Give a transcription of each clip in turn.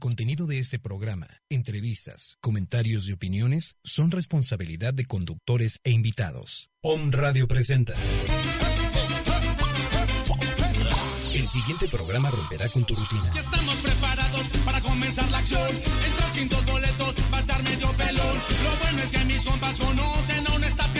Contenido de este programa, entrevistas, comentarios y opiniones son responsabilidad de conductores e invitados. Om Radio presenta. El siguiente programa romperá con tu rutina. Ya estamos preparados para comenzar la acción. Entras sin dos boletos, vas a dar medio pelón. Lo bueno es que mis compas conocen a un staff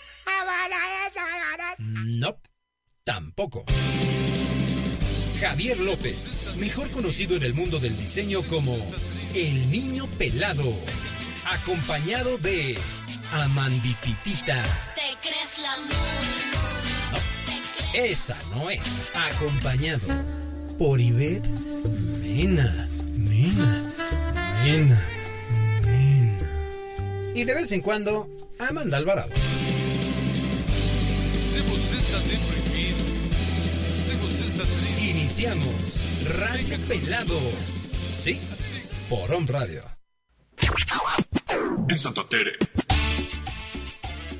No, tampoco. Javier López, mejor conocido en el mundo del diseño como El Niño Pelado, acompañado de Amandititita. Te crees la muy, Esa no es. Acompañado por Ivette Mena, Mena, Mena, Mena. Y de vez en cuando, Amanda Alvarado. Se você está deprimido, se você está triste, Iniciamos Radio Pelado. Sí, por Home Radio. en Santa Tere.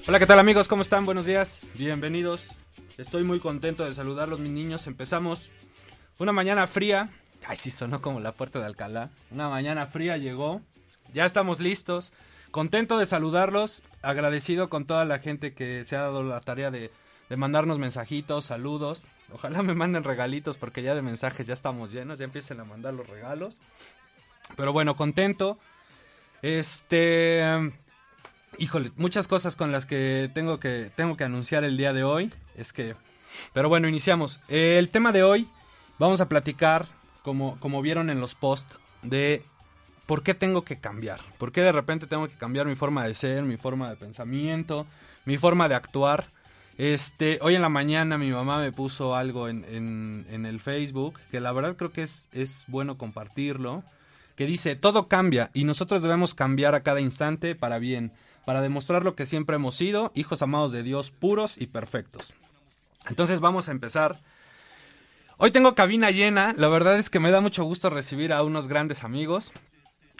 Hola, ¿qué tal amigos? ¿Cómo están? Buenos días, bienvenidos. Estoy muy contento de saludarlos, mis niños. Empezamos una mañana fría. Ay, sí, sonó como la puerta de Alcalá. Una mañana fría llegó. Ya estamos listos. Contento de saludarlos. Agradecido con toda la gente que se ha dado la tarea de, de mandarnos mensajitos, saludos. Ojalá me manden regalitos porque ya de mensajes ya estamos llenos. Ya empiecen a mandar los regalos. Pero bueno, contento. Este. Híjole, muchas cosas con las que tengo que tengo que anunciar el día de hoy. Es que. Pero bueno, iniciamos. El tema de hoy. Vamos a platicar, como, como vieron en los posts, de por qué tengo que cambiar. Por qué de repente tengo que cambiar mi forma de ser, mi forma de pensamiento, mi forma de actuar. Este, hoy en la mañana mi mamá me puso algo en, el Facebook, que la verdad creo que es, es bueno compartirlo, que dice, todo cambia y nosotros debemos cambiar a cada instante para bien, para demostrar lo que siempre hemos sido, hijos amados de Dios, puros y perfectos. Entonces vamos a empezar. Hoy tengo cabina llena, la verdad es que me da mucho gusto recibir a unos grandes amigos.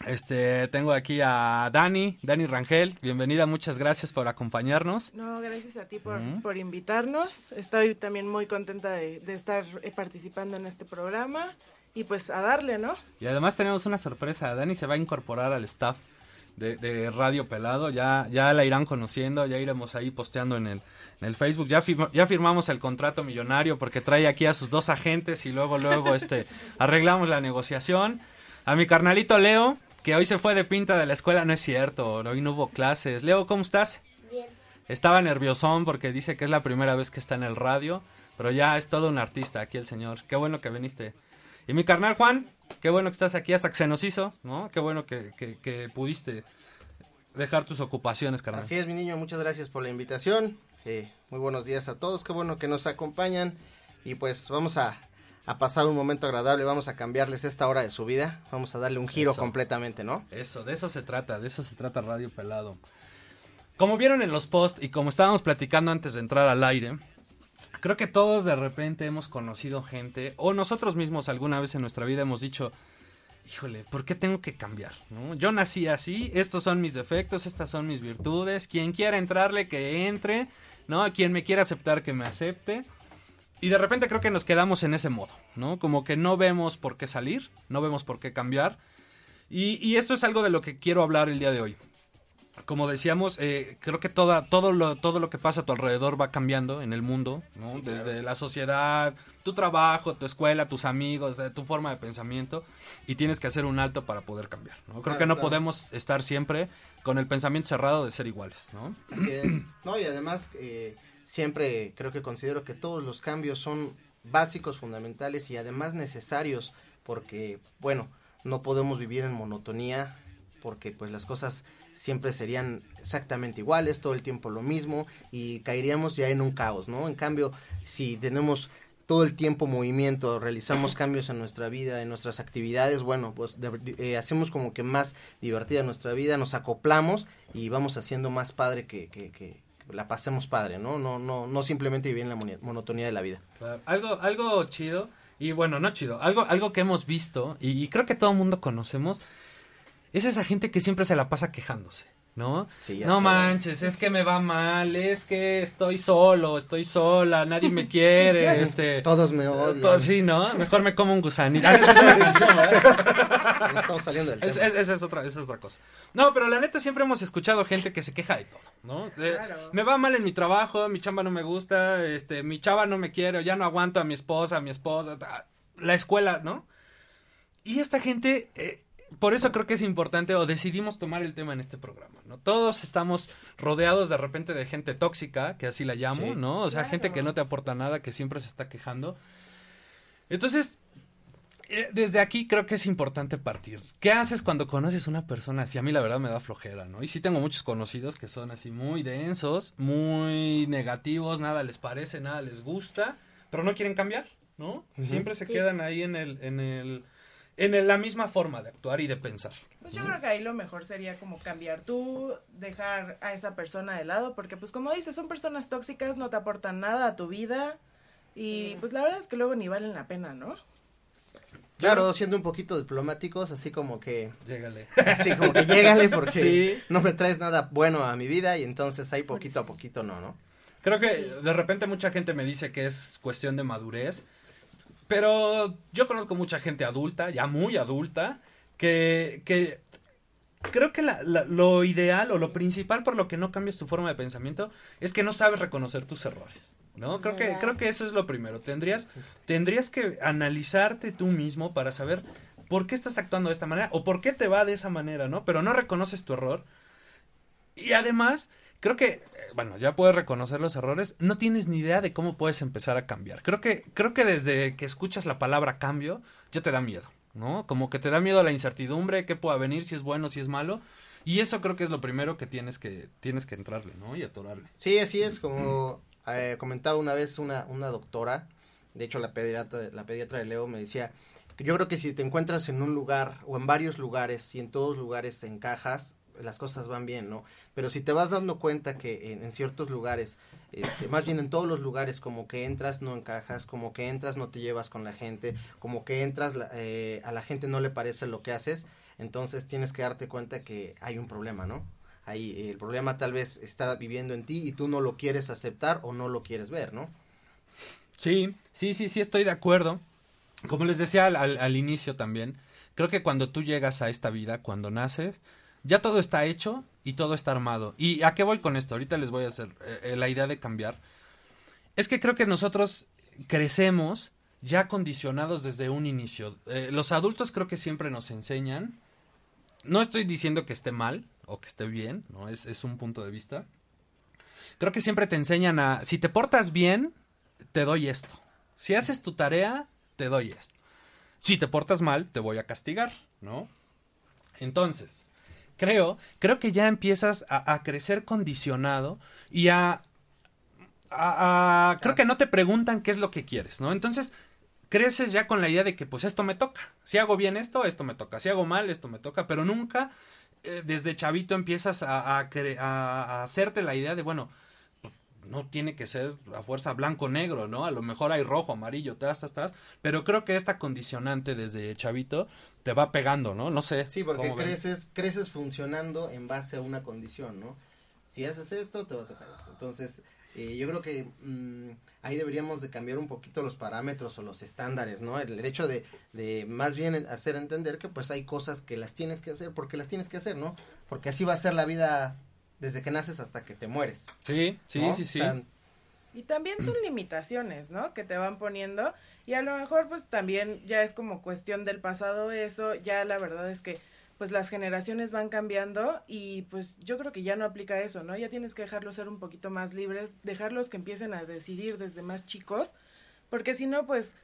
Este, tengo aquí a Dani, Dani Rangel, bienvenida, muchas gracias por acompañarnos. No, gracias a ti por, por invitarnos. Estoy también muy contenta de, de estar eh, participando en este programa y pues a darle, ¿no? Y además tenemos una sorpresa, Dani se va a incorporar al staff de, de Radio Pelado, ya, ya la irán conociendo, ya iremos ahí posteando en el, en el Facebook, ya, firma- ya firmamos el contrato millonario porque trae aquí a sus dos agentes y luego, luego este, arreglamos la negociación. A mi carnalito Leo, que hoy se fue de pinta de la escuela, no es cierto, hoy no hubo clases. Leo, ¿cómo estás? Bien. Estaba nerviosón porque dice que es la primera vez que está en el radio, pero ya es todo un artista aquí el señor. Qué bueno que viniste. Y mi carnal Juan, qué bueno que estás aquí hasta que se nos hizo, ¿no? Qué bueno que, que- que pudiste dejar tus ocupaciones, carnal. Así es, mi niño, muchas gracias por la invitación. Eh, muy buenos días a todos, qué bueno que nos acompañan. Y pues vamos a, a pasar un momento agradable, vamos a cambiarles esta hora de su vida, vamos a darle un giro Eso. completamente, ¿no? Eso, de eso se trata, de eso se trata Radio Pelado. Como vieron en los posts y como estábamos platicando antes de entrar al aire, creo que todos de repente hemos conocido gente, o nosotros mismos alguna vez en nuestra vida hemos dicho, híjole, ¿por qué tengo que cambiar? ¿no? Yo nací así, estos son mis defectos, estas son mis virtudes, quien quiera entrarle, que entre, ¿no? Quien me quiera aceptar, que me acepte. Y de repente creo que nos quedamos en ese modo, ¿no? Como que no vemos por qué salir, no vemos por qué cambiar. Y, y esto es algo de lo que quiero hablar el día de hoy. como decíamos, eh, creo que toda, todo, lo, todo lo que pasa a tu alrededor va cambiando en el mundo, ¿no? Desde la sociedad, tu trabajo, tu escuela, tus amigos, de tu forma de pensamiento, y tienes que hacer un alto para poder cambiar, ¿no? Creo Claro, que no claro. podemos estar siempre con el pensamiento cerrado de ser iguales, ¿no? Así es. No, y además eh, siempre creo que considero que todos los cambios son básicos, fundamentales y además necesarios porque, bueno, no podemos vivir en monotonía porque pues las cosas siempre serían exactamente iguales, todo el tiempo lo mismo y caeríamos ya en un caos, ¿no? En cambio, si tenemos todo el tiempo movimiento, realizamos cambios en nuestra vida, en nuestras actividades, bueno, pues de- eh, hacemos como que más divertida nuestra vida, nos acoplamos y vamos haciendo más padre que, que, que la pasemos padre, ¿no? No, no, no simplemente vivir en la monotonía de la vida. Claro, Algo, algo chido, y bueno, no chido, algo, algo que hemos visto, y, y creo que todo el mundo conocemos, es esa gente que siempre se la pasa quejándose, ¿no? Sí, no sé. manches, es que me va mal, es que estoy solo, estoy sola, nadie me quiere, este... Todos me odian. sí, ¿no? Mejor me como un gusanito. Ah, esa es una canción, ¿verdad? Estamos saliendo del tema. es- esa es otra, esa es otra cosa. No, pero la neta siempre hemos escuchado gente que se queja de todo, ¿no? De, Claro. Me va mal en mi trabajo, mi chamba no me gusta, este, mi chava no me quiere, ya no aguanto a mi esposa, a mi esposa, la escuela, ¿no? Y esta gente, eh, por eso creo que es importante o decidimos tomar el tema en este programa, ¿no? Todos estamos rodeados de repente de gente tóxica, que así la llamo, Sí. ¿no? O sea, Claro. gente que no te aporta nada, que siempre se está quejando. Entonces, eh, desde aquí creo que es importante partir. ¿Qué haces cuando conoces una persona así? A mí la verdad me da flojera, ¿no? Y sí tengo muchos conocidos que son así muy densos, muy negativos, nada les parece, nada les gusta, pero no quieren cambiar, ¿no? Siempre se Sí. quedan ahí en el, en el, en la misma forma de actuar y de pensar. Pues yo creo que ahí lo mejor sería como cambiar tú, dejar a esa persona de lado, porque pues como dices, son personas tóxicas, no te aportan nada a tu vida y pues la verdad es que luego ni valen la pena, ¿no? Claro, siendo un poquito diplomáticos, así como que, Llégale. así como que llégale porque Sí. no me traes nada bueno a mi vida y entonces ahí poquito a poquito no, ¿no? Creo que de repente mucha gente me dice que es cuestión de madurez, pero yo conozco mucha gente adulta, ya muy adulta, que, que creo que la- la- lo ideal o lo principal por lo que no cambias tu forma de pensamiento es que no sabes reconocer tus errores. ¿No? Creo que, creo que eso es lo primero. Tendrías, tendrías que analizarte tú mismo para saber por qué estás actuando de esta manera o por qué te va de esa manera, ¿no? Pero no reconoces tu error. Y además, creo que, eh, bueno, ya puedes reconocer los errores, no tienes ni idea de cómo puedes empezar a cambiar. Creo que, creo que desde que escuchas la palabra cambio, ya te da miedo, ¿no? Como que te da miedo la incertidumbre, qué pueda venir, si es bueno, si es malo. Y eso creo que es lo primero que tienes que, tienes que entrarle, ¿no? Y atorarle. Sí, así es, como eh, comentaba una vez una, una doctora, de hecho la pediatra, la pediatra de Leo me decía, yo creo que si te encuentras en un lugar o en varios lugares y en todos lugares encajas, las cosas van bien, ¿no? Pero si te vas dando cuenta que en, en ciertos lugares, este, más bien en todos los lugares, como que entras no encajas, como que entras no te llevas con la gente, como que entras eh, a la gente no le parece lo que haces, entonces tienes que darte cuenta que hay un problema, ¿no? Ahí el problema tal vez está viviendo en ti y tú no lo quieres aceptar o no lo quieres ver, ¿no? Sí, sí, sí, sí, estoy de acuerdo. Como les decía al, al- al inicio también, creo que cuando tú llegas a esta vida, cuando naces, ya todo está hecho y todo está armado. ¿Y a qué voy con esto? Ahorita les voy a hacer eh, eh, la idea de cambiar. Es que creo que nosotros crecemos ya condicionados desde un inicio. Eh, los adultos creo que siempre nos enseñan. No estoy diciendo que esté mal o que esté bien, no es, es un punto de vista. Creo que siempre te enseñan a, si te portas bien, te doy esto. Si haces tu tarea, te doy esto. Si te portas mal, te voy a castigar, ¿no? Entonces, creo, creo que ya empiezas a, a crecer condicionado y a, a- a- creo que no te preguntan qué es lo que quieres, ¿no? Entonces, creces ya con la idea de que pues esto me toca. Si hago bien esto, esto me toca. Si hago mal, esto me toca. Pero nunca eh, desde chavito empiezas a, a hacerte la idea de, bueno, no tiene que ser a fuerza blanco-negro, ¿no? A lo mejor hay rojo, amarillo, tas, tas, tas. Pero creo que esta condicionante desde chavito te va pegando, ¿no? No sé. Sí, porque creces, creces funcionando en base a una condición, ¿no? Si haces esto, te va a tocar esto. Entonces, eh, yo creo que mm, ahí deberíamos de cambiar un poquito los parámetros o los estándares, ¿no? El, el hecho de, de más bien hacer entender que pues hay cosas que las tienes que hacer porque las tienes que hacer, ¿no? Porque así va a ser la vida desde que naces hasta que te mueres. Sí, sí, ¿no? sí, O sí. sea, Y también son limitaciones, ¿no? Que te van poniendo. Y a lo mejor, pues también ya es como cuestión del pasado eso. Ya la verdad es que, pues las generaciones van cambiando y pues yo creo que ya no aplica eso, ¿no? Ya tienes que dejarlos ser un poquito más libres, dejarlos que empiecen a decidir desde más chicos. Porque si no, pues,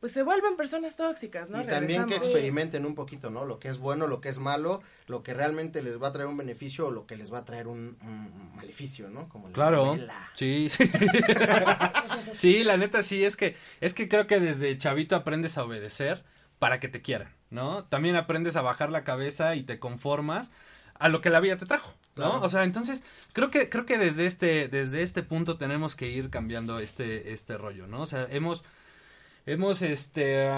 pues se vuelven personas tóxicas, ¿no? y también que experimenten un poquito, ¿no? Lo que es bueno, lo que es malo, lo que realmente les va a traer un beneficio o lo que les va a traer un, un maleficio, ¿no? Como la Claro, novela. sí, sí. sí, la neta sí, es que, es que creo que desde chavito aprendes a obedecer para que te quieran, ¿no? También aprendes a bajar la cabeza y te conformas a lo que la vida te trajo, ¿no? Claro. O sea, entonces, creo que, creo que desde este, desde este punto tenemos que ir cambiando este, este rollo, ¿no? O sea, hemos, hemos, este,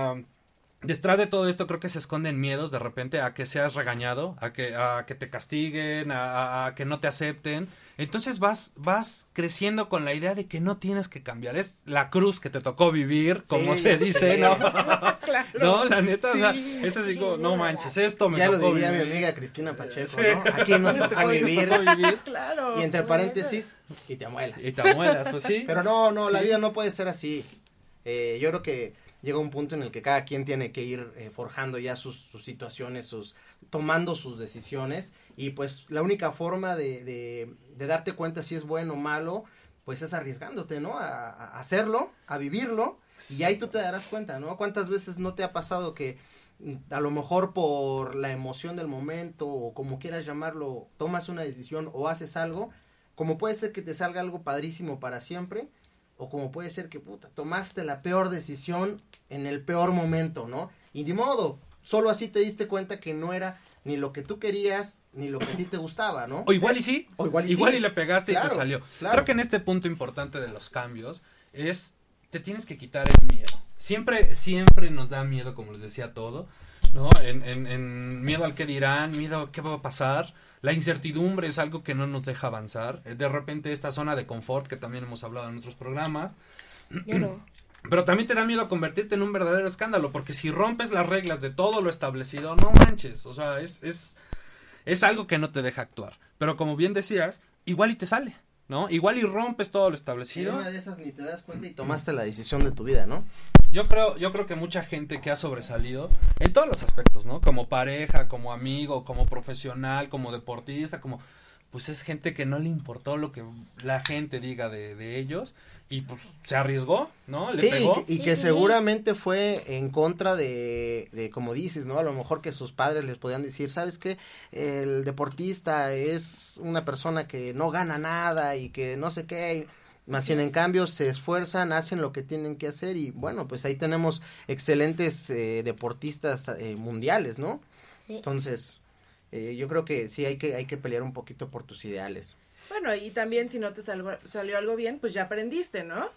detrás de todo esto creo que se esconden miedos de repente a que seas regañado, a que, a que te castiguen, a, a- a que no te acepten. Entonces vas, vas creciendo con la idea de que no tienes que cambiar. Es la cruz que te tocó vivir, como Sí, se dice. ¿no? Claro. no, la neta, o sea, Sí. es así como, no manches, esto me Ya lo tocó diría mi amiga Cristina Pacheco. ¿no? Aquí nos tocó vivir vivir. Claro. y entre paréntesis y te amuelas. Y te amuelas, pues sí. Pero no, no, la vida no puede ser así. Eh, yo creo que llega un punto en el que cada quien tiene que ir eh, forjando ya sus, sus situaciones, sus tomando sus decisiones y pues la única forma de, de, de darte cuenta si es bueno o malo, pues es arriesgándote, ¿no? A, a hacerlo, a vivirlo y ahí tú te darás cuenta, ¿no? ¿Cuántas veces no te ha pasado que mm, a lo mejor por la emoción del momento o como quieras llamarlo, tomas una decisión o haces algo, como puede ser que te salga algo padrísimo para siempre, o como puede ser que puta, tomaste la peor decisión en el peor momento, ¿no? Y ni modo, solo así te diste cuenta que no era ni lo que tú querías, ni lo que a ti te gustaba, ¿no? O igual y sí. O igual y igual sí. y le pegaste y te salió. claro. Creo que en este punto importante de los cambios es te tienes que quitar el miedo. Siempre, siempre nos da miedo, como les decía todo, ¿no? En, en, en miedo al que dirán, miedo a qué va a pasar. La incertidumbre es algo que no nos deja avanzar. Eh, De repente esta zona de confort que también hemos hablado en otros programas. Yo no. Pero también te da miedo convertirte en un verdadero escándalo, porque si rompes las reglas de todo lo establecido, no manches, o sea, es, es, es algo que no te deja actuar. Pero como bien decías, igual y te sale, ¿no? Igual y rompes todo lo establecido. una de esas ni te das cuenta y tomaste la decisión de tu vida, ¿no? Yo creo, yo creo que mucha gente que ha sobresalido en todos los aspectos, ¿no? Como pareja, como amigo, como profesional, como deportista, como pues es gente que no le importó lo que la gente diga de, de ellos y pues se arriesgó, ¿no? Le Sí, y pegó. que, y que sí. seguramente fue en contra de, de, como dices, ¿no? A lo mejor que sus padres les podían decir, ¿sabes qué? El deportista es una persona que no gana nada y que no sé qué. Más bien, en cambio, se esfuerzan, hacen lo que tienen que hacer y bueno, pues ahí tenemos excelentes eh, deportistas eh, mundiales, ¿no? Sí. Entonces, eh, yo creo que sí hay que, hay que pelear un poquito por tus ideales. Bueno, y también si no te salgo- salió algo bien, pues ya aprendiste, ¿no?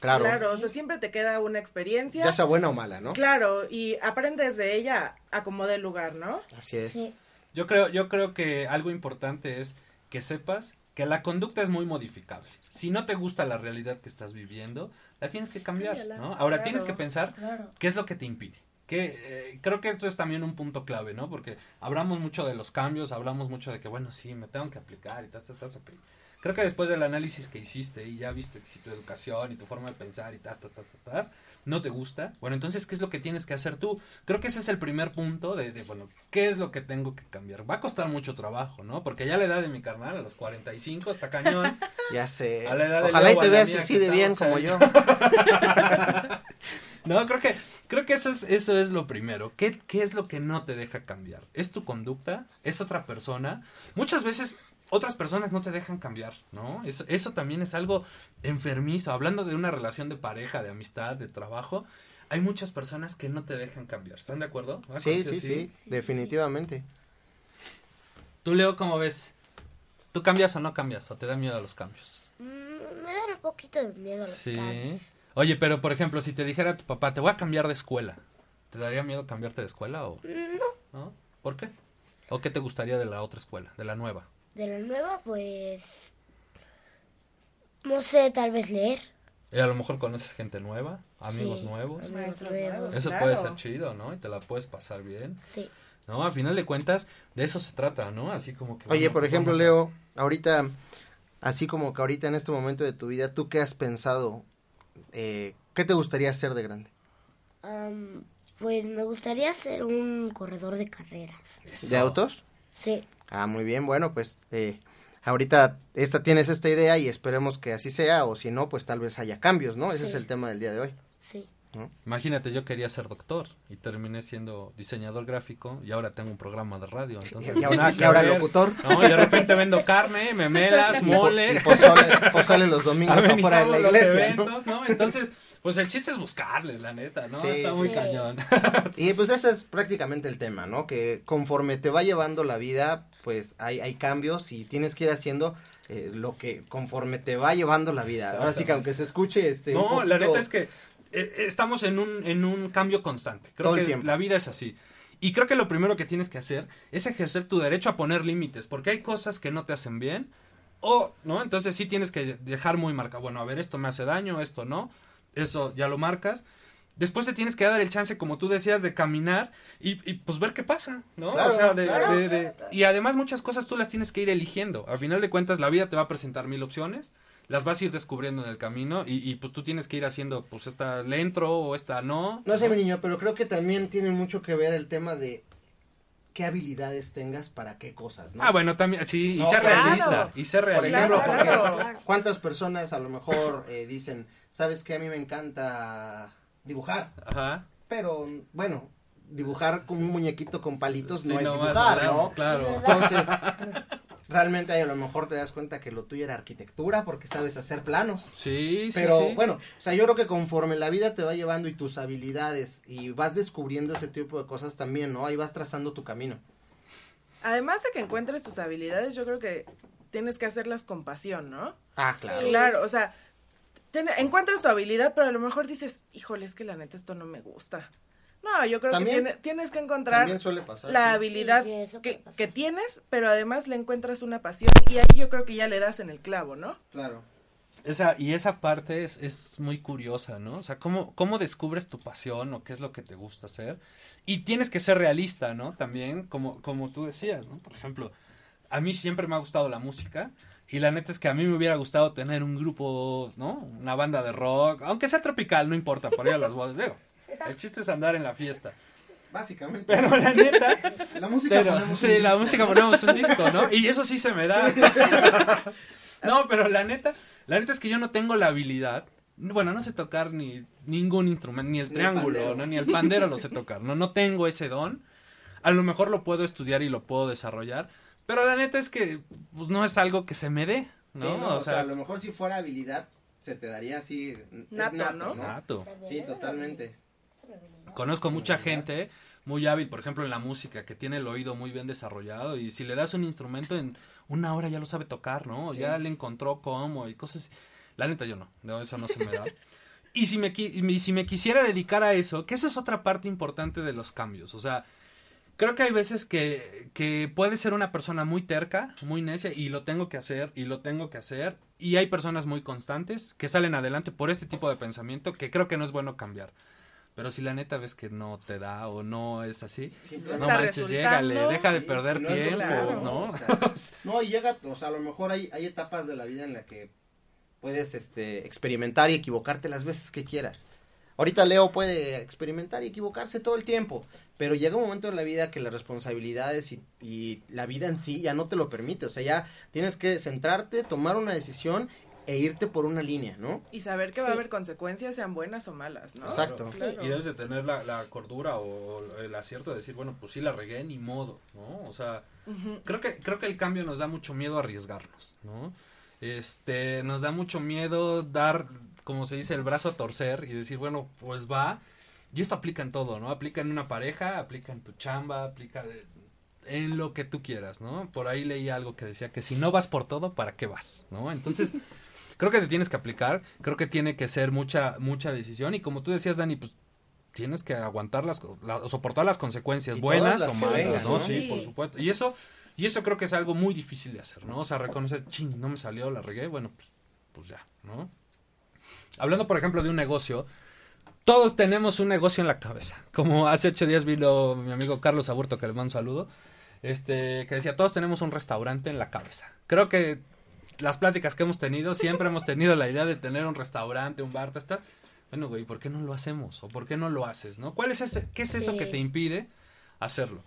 Claro. Claro, o sea, siempre te queda una experiencia. Ya sea buena o mala, ¿no? Claro, y aprendes de ella a como el lugar, ¿no? Así es. Sí. Yo creo, yo creo que algo importante es que sepas que la conducta es muy modificable. Si no te gusta la realidad que estás viviendo, la tienes que cambiar, ¿no? Ahora claro. tienes que pensar Claro. qué es lo que te impide. Que eh, creo que esto es también un punto clave, ¿no? Porque hablamos mucho de los cambios, hablamos mucho de que bueno, sí, me tengo que aplicar y tal, tal, tal, tal. Creo que después del análisis que hiciste y ya viste si tu educación y tu forma de pensar y tas, tas, tas, tas, no te gusta, bueno, entonces, ¿qué es lo que tienes que hacer tú? Creo que ese es el primer punto de, de, bueno, ¿qué es lo que tengo que cambiar? Va a costar mucho trabajo, ¿no? Porque ya la edad de mi carnal, a los 45, está cañón. Ya sé. A la edad de Ojalá y Leo, te veas así de bien como ahí. yo. No, creo que, creo que eso es, eso es lo primero. ¿Qué, ¿Qué es lo que no te deja cambiar? ¿Es tu conducta? ¿Es otra persona? Muchas veces otras personas no te dejan cambiar, ¿no? Es- eso también es algo enfermizo. Hablando de una relación de pareja, de amistad, de trabajo, hay muchas personas que no te dejan cambiar. ¿Están de acuerdo? ¿Ah, Sí, sí, sí, definitivamente. Tú, Leo, ¿cómo ves? ¿Tú cambias o no cambias? ¿O te da miedo a los cambios? Mm, me dan un poquito de miedo los Sí. cambios. Oye, pero por ejemplo, si te dijera tu papá, te voy a cambiar de escuela, ¿te daría miedo cambiarte de escuela o No. no? ¿Por qué? ¿O qué te gustaría de la otra escuela, de la nueva? De la nueva, pues... No sé, tal vez leer. Y a lo mejor conoces gente nueva, amigos Sí, nuevos. Maestros nuevos. Eso claro. puede ser chido, ¿no? Y te la puedes pasar bien. Sí. No, a final de cuentas, de eso se trata, ¿no? Así como que... Oye, bueno, por ejemplo, vamos a- Leo, ahorita, así como que ahorita en este momento de tu vida, ¿tú qué has pensado? Eh, ¿Qué te gustaría hacer de grande? Am, pues me gustaría ser un corredor de carreras. ¿De autos? Sí. Ah, muy bien, bueno, pues eh, ahorita esta, tienes esta idea y esperemos que así sea, o si no, pues tal vez haya cambios, ¿no? Ese Sí. es el tema del día de hoy. Sí. Imagínate, yo quería ser doctor y terminé siendo diseñador gráfico y ahora tengo un programa de radio. Entonces, Y ahora- y locutor. No, y de repente vendo carne, memelas, Y po- mole. y pozole, pozole los domingos afuera de los eventos, ¿no? Entonces, pues el chiste es buscarle, la neta, ¿no? Sí, Está muy sí. cañón. Y pues ese es prácticamente el tema, ¿no? Que conforme te va llevando la vida, pues hay, hay cambios y tienes que ir haciendo eh, lo que conforme te va llevando la vida. Ahora sí que aunque se escuche este... No, la neta es que eh, estamos en un, en un cambio constante. Creo Todo el que tiempo. la vida es así. Y creo que lo primero que tienes que hacer es ejercer tu derecho a poner límites, porque hay cosas que no te hacen bien, o, ¿no? Entonces sí tienes que dejar muy marcado, bueno, a ver, esto me hace daño, esto no, eso ya lo marcas. Después te tienes que dar el chance, como tú decías, de caminar y, y, pues ver qué pasa, ¿no? Claro, o sea, de, claro. de- de- y además muchas cosas tú las tienes que ir eligiendo. Al final de cuentas, la vida te va a presentar mil opciones, las vas a ir descubriendo en el camino y, y, pues tú tienes que ir haciendo, pues esta le entro o esta no. No sé, mi niño, pero creo que también tiene mucho que ver el tema de qué habilidades tengas para qué cosas, ¿no? Ah, bueno, también, sí, y ser claro. realista, y ser Por realista. ejemplo, Claro, porque claro. ¿cuántas personas a lo mejor eh, dicen, sabes que a mí me encanta dibujar? Ajá. Pero, bueno, dibujar con un muñequito con palitos Sí, no es dibujar, ¿no? claro. Entonces, realmente ahí a lo mejor te das cuenta que lo tuyo era arquitectura porque sabes hacer planos. Sí, sí, Pero sí. bueno, o sea, yo creo que conforme la vida te va llevando y tus habilidades y vas descubriendo ese tipo de cosas también, ¿no? Ahí vas trazando tu camino. Además de que encuentres tus habilidades, yo creo que tienes que hacerlas con pasión, ¿no? Ah, claro. Sí. Claro, o sea, ten- encuentras tu habilidad, pero a lo mejor dices, híjole, es que la neta esto no me gusta. No, yo creo También- que tiene- tienes que encontrar También suele pasar. la sí. habilidad Sí, sí, eso que, que tienes, pero además le encuentras una pasión y ahí yo creo que ya le das en el clavo, ¿no? Claro. Esa, y esa parte es, es muy curiosa, ¿no? O sea, ¿cómo, ¿cómo descubres tu pasión o qué es lo que te gusta hacer? Y tienes que ser realista, ¿no? También, como, como tú decías, ¿no? Por ejemplo, a mí siempre me ha gustado la música y la neta es que a mí me hubiera gustado tener un grupo, ¿no? Una banda de rock, aunque sea tropical, no importa, por ir a las bodas. Digo, el chiste es andar en la fiesta. Básicamente. Pero la neta, la música pero, ponemos sí, un la disco. música ponemos un disco, ¿no? Y eso sí se me da. no, pero la neta, la neta es que yo no tengo la habilidad. Bueno, no sé tocar ni ningún instrumento, ni el Ni el triángulo, pandero. ¿no? Ni el pandero lo sé tocar, ¿no? No tengo ese don. A lo mejor lo puedo estudiar y lo puedo desarrollar, pero la neta es que pues, no es algo que se me dé, Sí, ¿no? no, o, sea, a lo mejor si fuera habilidad, se te daría así. es Nato, ¿no? nato. Sí, totalmente. Conozco mucha gente muy hábil, por ejemplo, en la música, que tiene el oído muy bien desarrollado y si le das un instrumento en una hora ya lo sabe tocar, ¿no? Ya le encontró cómo y cosas. La neta yo no, no, eso no se me da. Y si me, y si me quisiera dedicar a eso, que esa es otra parte importante de los cambios, o sea, creo que hay veces que, que puede ser una persona muy terca, muy necia, y lo tengo que hacer, y lo tengo que hacer, y hay personas muy constantes que salen adelante por este tipo de pensamiento que creo que no es bueno cambiar. Pero si la neta ves que no te da o no es así, no manches, resultando, llégale, deja de Sí, perder no tiempo, claro, ¿no? o sea, no, y llega, o sea, a lo mejor hay, hay etapas de la vida en la que puedes este, experimentar y equivocarte las veces que quieras. Ahorita Leo puede experimentar y equivocarse todo el tiempo, pero llega un momento en la vida que las responsabilidades y, y la vida en sí ya no te lo permite, o sea, ya tienes que centrarte, tomar una decisión e irte por una línea, ¿no? Y saber que va a haber consecuencias, sean buenas o malas, ¿no? Exacto. Claro. Y debes de tener la, la cordura o el acierto de decir, bueno, pues sí la regué, ni modo, ¿no? O sea, creo que creo que el cambio nos da mucho miedo a arriesgarnos, ¿no? Este, nos da mucho miedo dar, como se dice, el brazo a torcer y decir, bueno, pues va. Y esto aplica en todo, ¿no? Aplica en una pareja, aplica en tu chamba, aplica de- en lo que tú quieras, ¿no? Por ahí leí algo que decía que si no vas por todo, ¿para qué vas? ¿No? Entonces, creo que te tienes que aplicar, creo que tiene que ser mucha, mucha decisión y como tú decías, Dani, pues tienes que aguantar las, la- soportar las consecuencias Y buenas o las malas, ¿no? ¿no? Sí, Sí. por supuesto. Y eso, y eso creo que es algo muy difícil de hacer, ¿no? O sea, reconocer, ching, no me salió, la regué, bueno, pues, pues ya, ¿no? Hablando, por ejemplo, de un negocio, todos tenemos un negocio en la cabeza. Como hace ocho días vino mi amigo Carlos Aburto, que le mando un saludo, este, que decía, todos tenemos un restaurante en la cabeza. Creo que las pláticas que hemos tenido, siempre hemos tenido la idea de tener un restaurante, un bar, está. Bueno, güey, ¿por qué no lo hacemos? ¿O por qué no lo haces? ¿No? ¿Cuál es ese, qué es eso Sí. que te impide hacerlo?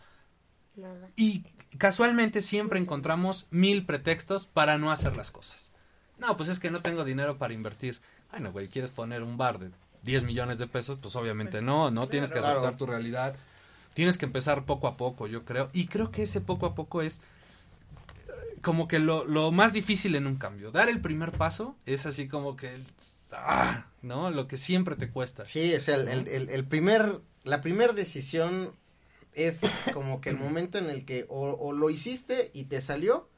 Nada. Y casualmente siempre encontramos mil pretextos para no hacer las cosas. No, pues es que no tengo dinero para invertir. Bueno, güey, ¿quieres poner un bar de 10 millones de pesos? Pues obviamente Pues, no, no tienes que claro. aceptar tu realidad. Tienes que empezar poco a poco, yo creo. Y creo que ese poco a poco es como que lo, lo más difícil en un cambio. Dar el primer paso es así como que, el- ah, ¿no? Lo que siempre te cuesta. Sí, es el, el, el, el primer, la primera decisión es como que el momento en el que o, o lo hiciste y te salió,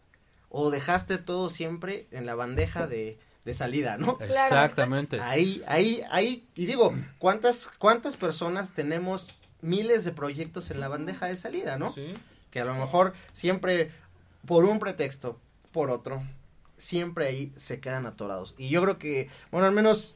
o dejaste todo siempre en la bandeja de, de salida, ¿no? Exactamente. Ahí, ahí, ahí, y digo, ¿cuántas, cuántas personas tenemos miles de proyectos en la bandeja de salida, ¿no? Sí. Que a lo mejor siempre, por un pretexto, por otro, siempre ahí se quedan atorados. Y yo creo que, bueno, al menos,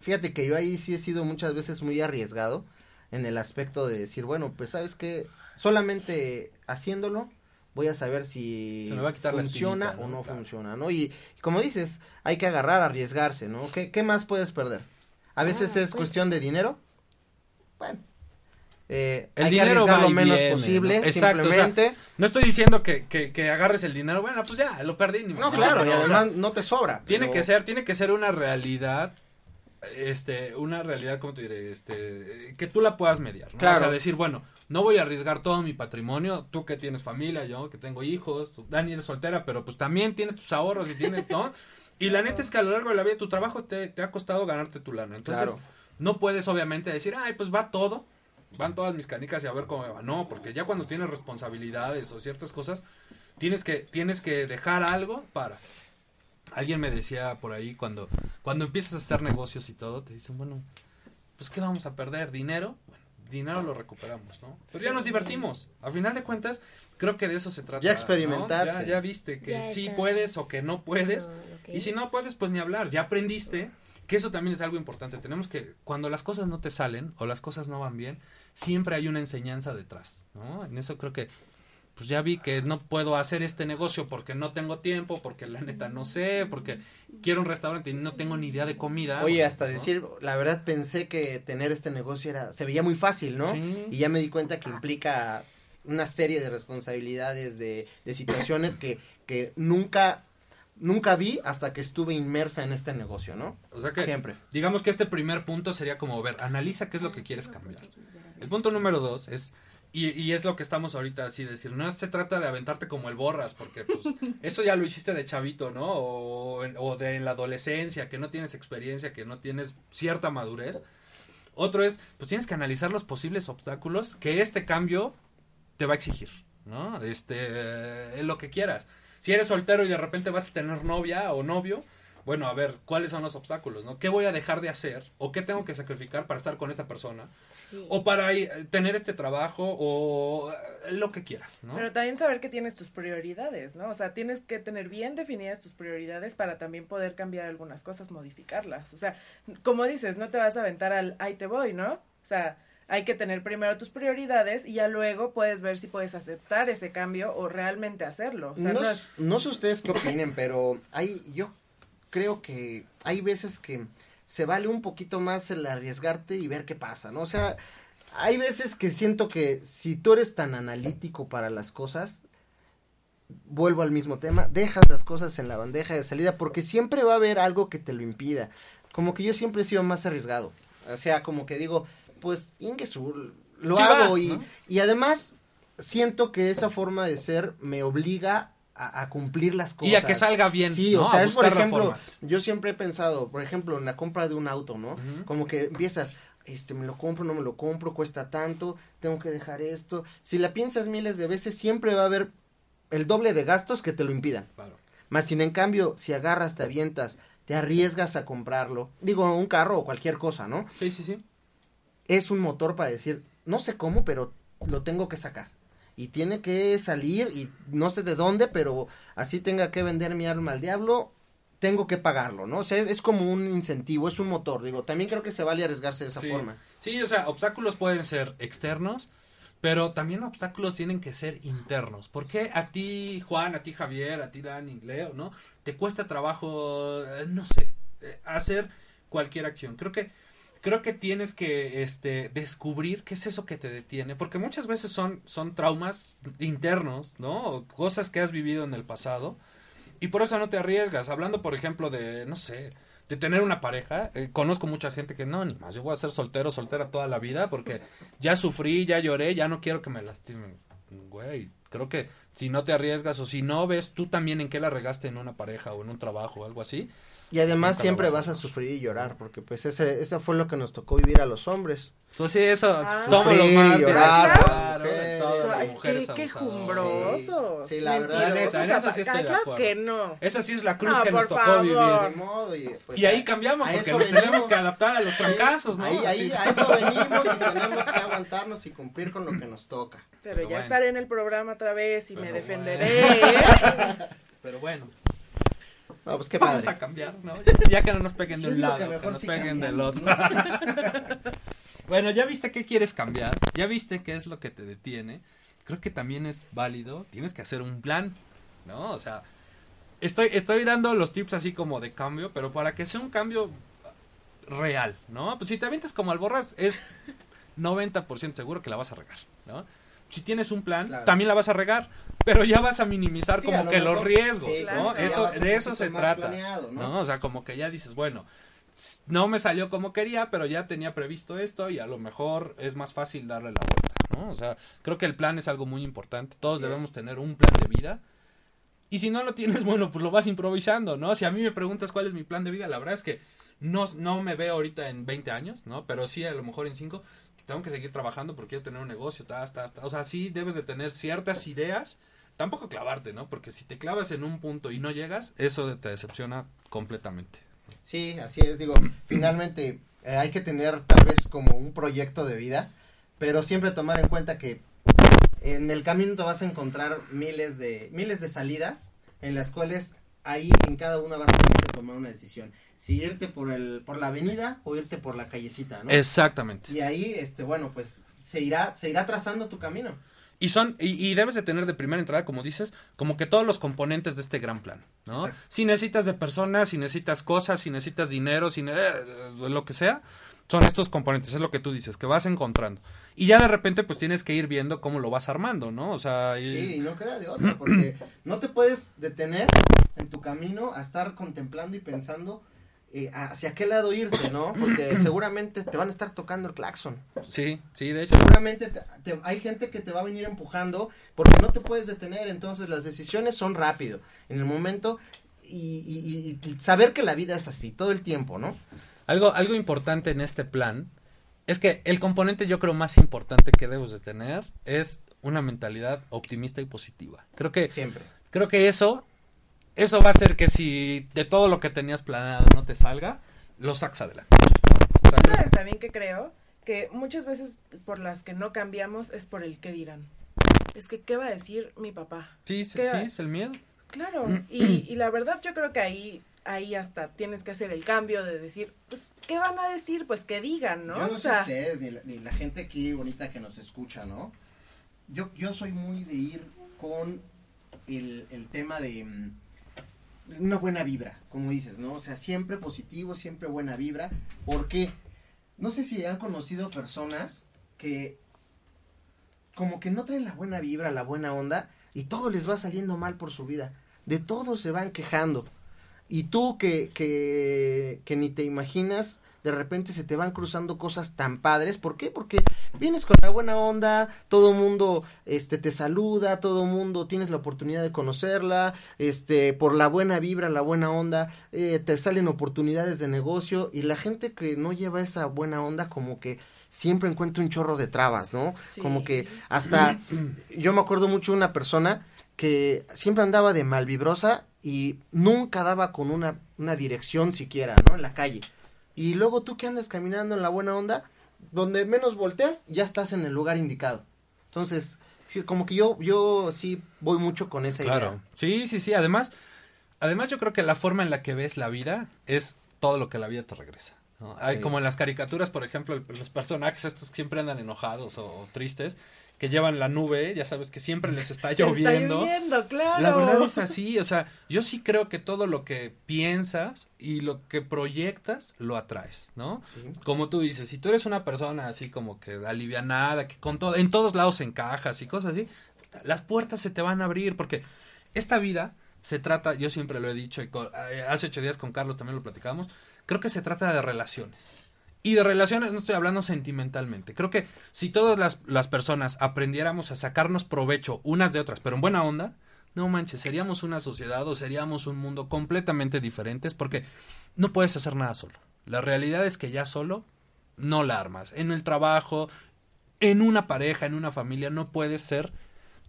fíjate que yo ahí sí he sido muchas veces muy arriesgado en el aspecto de decir, bueno, pues sabes que solamente haciéndolo voy a saber si Se me va a quitar la funciona o ¿no? no Claro. funciona, ¿no? Y, y como dices, hay que agarrar, arriesgarse, ¿no? ¿Qué, qué más puedes perder? A veces Ah, es pues- cuestión de dinero. Bueno. Eh, El hay que dinero va lo menos viene, posible, ¿no? Exacto, o sea, simplemente. No estoy diciendo que, que, que agarres el dinero, bueno, pues ya, lo perdí. ni No, claro, y o sea, además no te sobra. tiene pero- que ser, tiene que ser una realidad, este, una realidad, ¿cómo te diré? Este, que tú la puedas mediar, ¿no? Claro. O sea, decir, bueno, no voy a arriesgar todo mi patrimonio, tú que tienes familia, yo que tengo hijos, tú, Dani eres soltera, pero pues también tienes tus ahorros y tienes, ¿no? Y la neta es que a lo largo de la vida tu trabajo te, te ha costado ganarte tu lana, entonces Claro. no puedes obviamente decir, ay, pues va todo, van todas mis canicas y a ver cómo me va. No, porque ya cuando tienes responsabilidades o ciertas cosas, tienes que, tienes que dejar algo para. Alguien me decía por ahí cuando, cuando empiezas a hacer negocios y todo, te dicen, bueno, pues ¿qué vamos a perder? ¿Dinero? Bueno, dinero lo recuperamos, ¿no? Pero ya nos divertimos. A final de cuentas, creo que de eso se trata. Ya ¿no? experimentaste. Ya, ya viste que Ya sí puedes o que no puedes. No, Y si no puedes, pues ni hablar. Ya aprendiste. Que eso también es algo importante. Tenemos que, cuando las cosas no te salen o las cosas no van bien, siempre hay una enseñanza detrás, ¿no? En eso creo que, pues ya vi que no puedo hacer este negocio porque no tengo tiempo, porque la neta no sé, porque quiero un restaurante y no tengo ni idea de comida. Oye, hasta ¿no? decir, la verdad pensé que tener este negocio era, se veía muy fácil, ¿no? Sí. Y ya me di cuenta que implica una serie de responsabilidades, de, de situaciones que, que nunca, nunca vi hasta que estuve inmersa en este negocio, ¿no? O sea que, Siempre. digamos que este primer punto sería como ver, analiza qué es lo que quieres cambiar. El punto número dos es, y, y es lo que estamos ahorita así decir, no se trata de aventarte como el borras, porque pues eso ya lo hiciste de chavito, ¿no? O, en- o de en la adolescencia, que no tienes experiencia, que no tienes cierta madurez. Otro es, pues tienes que analizar los posibles obstáculos que este cambio te va a exigir, ¿no? Este, eh, lo que quieras. Si eres soltero y de repente vas a tener novia o novio, bueno, a ver, ¿cuáles son los obstáculos, no? ¿Qué voy a dejar de hacer? ¿O qué tengo que sacrificar para estar con esta persona? Sí. O para eh, tener este trabajo o eh, lo que quieras, ¿no? Pero también saber que tienes tus prioridades, ¿no? O sea, tienes que tener bien definidas tus prioridades para también poder cambiar algunas cosas, modificarlas. O sea, como dices, no te vas a aventar al ahí te voy, ¿no? O sea, hay que tener primero tus prioridades y ya luego puedes ver si puedes aceptar ese cambio o realmente hacerlo. O sea, no, no, s- es... no sé ustedes qué opinen, pero hay, yo creo que hay veces que se vale un poquito más el arriesgarte y ver qué pasa, ¿no? O sea, hay veces que siento que si tú eres tan analítico para las cosas, vuelvo al mismo tema, dejas las cosas en la bandeja de salida porque siempre va a haber algo que te lo impida. Como que yo siempre he sido más arriesgado. O sea, como que digo, pues, Ingesu, lo Sí hago va, y, ¿no? y además siento que esa forma de ser me obliga a, a cumplir las cosas. Y a que salga bien, Sí, ¿no? o sea, es por ejemplo, formas. yo siempre he pensado, por ejemplo, en la compra de un auto, ¿no? Como que empiezas, este, me lo compro, no me lo compro, cuesta tanto, tengo que dejar esto. Si la piensas miles de veces, siempre va a haber el doble de gastos que te lo impidan. Claro. Más sin en cambio, si agarras, te avientas, te arriesgas a comprarlo, digo, un carro o cualquier cosa, ¿no? Sí, sí, sí. Es un motor para decir, no sé cómo, pero lo tengo que sacar. Y tiene que salir y no sé de dónde, pero así tenga que vender mi alma al diablo, tengo que pagarlo, ¿no? O sea, es, es como un incentivo, es un motor, digo, también creo que se vale arriesgarse de esa Sí. forma. Sí, o sea, obstáculos pueden ser externos, pero también obstáculos tienen que ser internos. ¿Por qué a ti, Juan, a ti, Javier, a ti, Dani, Leo, ¿no? Te cuesta trabajo, eh, no sé, eh, hacer cualquier acción. Creo que creo que tienes que este descubrir qué es eso que te detiene, porque muchas veces son son traumas internos, ¿no? O cosas que has vivido en el pasado y por eso no te arriesgas. Hablando, por ejemplo, de no sé, de tener una pareja, eh, conozco mucha gente que no, ni más, yo voy a ser soltero, soltera toda la vida porque ya sufrí, ya lloré, ya no quiero que me lastimen. Güey, creo que si no te arriesgas o si no ves tú también en qué la regaste en una pareja o en un trabajo o algo así. Y además nunca siempre vas a sufrir y llorar, porque pues ese, eso fue lo que nos tocó vivir a los hombres. Pues sí, eso, Ah. somos los Sufrir, más llorar, claro, mujeres. todas las Ay, mujeres qué, qué abusadas. jumbrosos. Sí, la verdad, La neta, en eso sí estoy de acuerdo. que no. Esa sí es la cruz No, que nos tocó favor. vivir. Ni modo, y, pues, y ahí cambiamos porque eso nos tenemos que adaptar a los trancazos, ¿no? Ahí, ahí, a eso venimos y tenemos que aguantarnos y cumplir con lo que nos toca. Pero, Pero ya bueno. estaré en el programa otra vez y me Pero defenderé. Pero bueno, No, pues qué vamos padre. a cambiar, ¿no? Ya que no nos peguen de un lado, que que, nos sí peguen del otro. bueno, ya viste qué quieres cambiar, ya viste qué es lo que te detiene. Creo que también es válido, tienes que hacer un plan, ¿no? O sea, estoy, estoy dando los tips así como de cambio, pero para que sea un cambio real, ¿no? Pues si te avientas como alborras, es 90% seguro que la vas a regar, ¿no? Si tienes un plan, Claro. también la vas a regar, pero ya vas a minimizar Sí, a como lo que los riesgos, sí, ¿no? claro. Eso, de eso se trata, planeado, ¿no? ¿no? O sea, como que ya dices, bueno, no me salió como quería, pero ya tenía previsto esto y a lo mejor es más fácil darle la vuelta, ¿no? O sea, creo que el plan es algo muy importante. Todos debemos tener un plan de vida. Y si no lo tienes, bueno, pues lo vas improvisando, ¿no? Si a mí me preguntas cuál es mi plan de vida, la verdad es que no, no me veo ahorita en 20 años, ¿no? Pero sí, a lo mejor en 5 tengo que seguir trabajando porque quiero tener un negocio, ta, ta, ta. o sea, sí debes de tener ciertas ideas, tampoco clavarte, ¿no? Porque si te clavas en un punto y no llegas, eso te decepciona completamente. Sí, así es, digo, finalmente eh, hay que tener tal vez como un proyecto de vida, pero siempre tomar en cuenta que en el camino te vas a encontrar miles de miles de salidas en las cuales ahí en cada una vas a tener que tomar una decisión, si irte por el por la avenida o irte por la callecita, ¿no? Exactamente. Y ahí este bueno, pues se irá se irá trazando tu camino. Y son, y, y debes de tener de primera entrada, como dices, como que todos los componentes de este gran plan, ¿no? Exacto. Si necesitas de personas, si necesitas cosas, si necesitas dinero, si ne- eh, lo que sea, son estos componentes, es lo que tú dices, que vas encontrando. Y ya de repente, pues tienes que ir viendo cómo lo vas armando, ¿no? O sea, y- Sí, y no queda de otra, porque no te puedes detener en tu camino a estar contemplando y pensando eh, hacia qué lado irte, ¿no? Porque seguramente te van a estar tocando el claxon. sí, sí, de hecho. Seguramente te- te- hay gente que te va a venir empujando porque no te puedes detener, entonces las decisiones son rápido, en el momento, y, y- y- y saber que la vida es así, todo el tiempo, ¿no? Algo, algo importante en este plan es que el componente yo creo más importante que debes de tener es una mentalidad optimista y positiva. Creo que Siempre. creo que eso eso va a hacer que si de todo lo que tenías planeado no te salga, lo sacas adelante. O sea, ¿Sabes también que creo? Que muchas veces por las que no cambiamos es por el qué dirán. Es que, ¿qué va a decir mi papá? sí, sí, ¿Qué- sí, es el miedo. Claro, y, y la verdad yo creo que ahí, ahí hasta tienes que hacer el cambio de decir, pues, ¿qué van a decir? Pues que digan, ¿no? Yo no o sé ustedes, ni la, ni la gente aquí bonita que nos escucha, ¿no? Yo, yo soy muy de ir con el, el tema de mm, una buena vibra, como dices, ¿no? O sea, siempre positivo, siempre buena vibra. porque No sé si han conocido personas que como que no traen la buena vibra, la buena onda, y todo les va saliendo mal por su vida. De todo se van quejando. Y tú que, que, que ni te imaginas, de repente se te van cruzando cosas tan padres. ¿Por qué? Porque vienes con la buena onda, todo mundo este, te saluda, todo mundo tienes la oportunidad de conocerla, este, por la buena vibra, la buena onda, eh, te salen oportunidades de negocio y la gente que no lleva esa buena onda como que siempre encuentra un chorro de trabas, ¿no? Sí. Como que hasta, yo me acuerdo mucho de una persona que siempre andaba de malvibrosa y nunca daba con una, una dirección siquiera, ¿no? En la calle. Y luego tú que andas caminando en la buena onda, donde menos volteas, ya estás en el lugar indicado. Entonces, sí, como que yo, yo sí voy mucho con esa Claro. idea. Sí, sí, sí. Además, Además, yo creo que la forma en la que ves la vida es todo lo que la vida te regresa. ¿no? Hay, Sí. Como en las caricaturas, por ejemplo, los personajes estos que siempre andan enojados o, o tristes, que llevan la nube, ya sabes que siempre les está Está lloviendo. lloviendo, claro. La verdad es así, o sea, yo sí creo que todo lo que piensas y lo que proyectas lo atraes, ¿no? Como tú dices, si tú eres una persona así como que alivianada, que con todo, en todos lados encajas y cosas así, las puertas se te van a abrir porque esta vida se trata, yo siempre lo he dicho y con- eh, hace ocho días con Carlos también lo platicamos, creo que se trata de relaciones. Y de relaciones no estoy hablando sentimentalmente. Creo que si todas las, las personas aprendiéramos a sacarnos provecho unas de otras, pero en buena onda, no manches, seríamos una sociedad o seríamos un mundo completamente diferentes porque no puedes hacer nada solo. La realidad es que ya solo no la armas. En el trabajo, en una pareja, en una familia, no puedes ser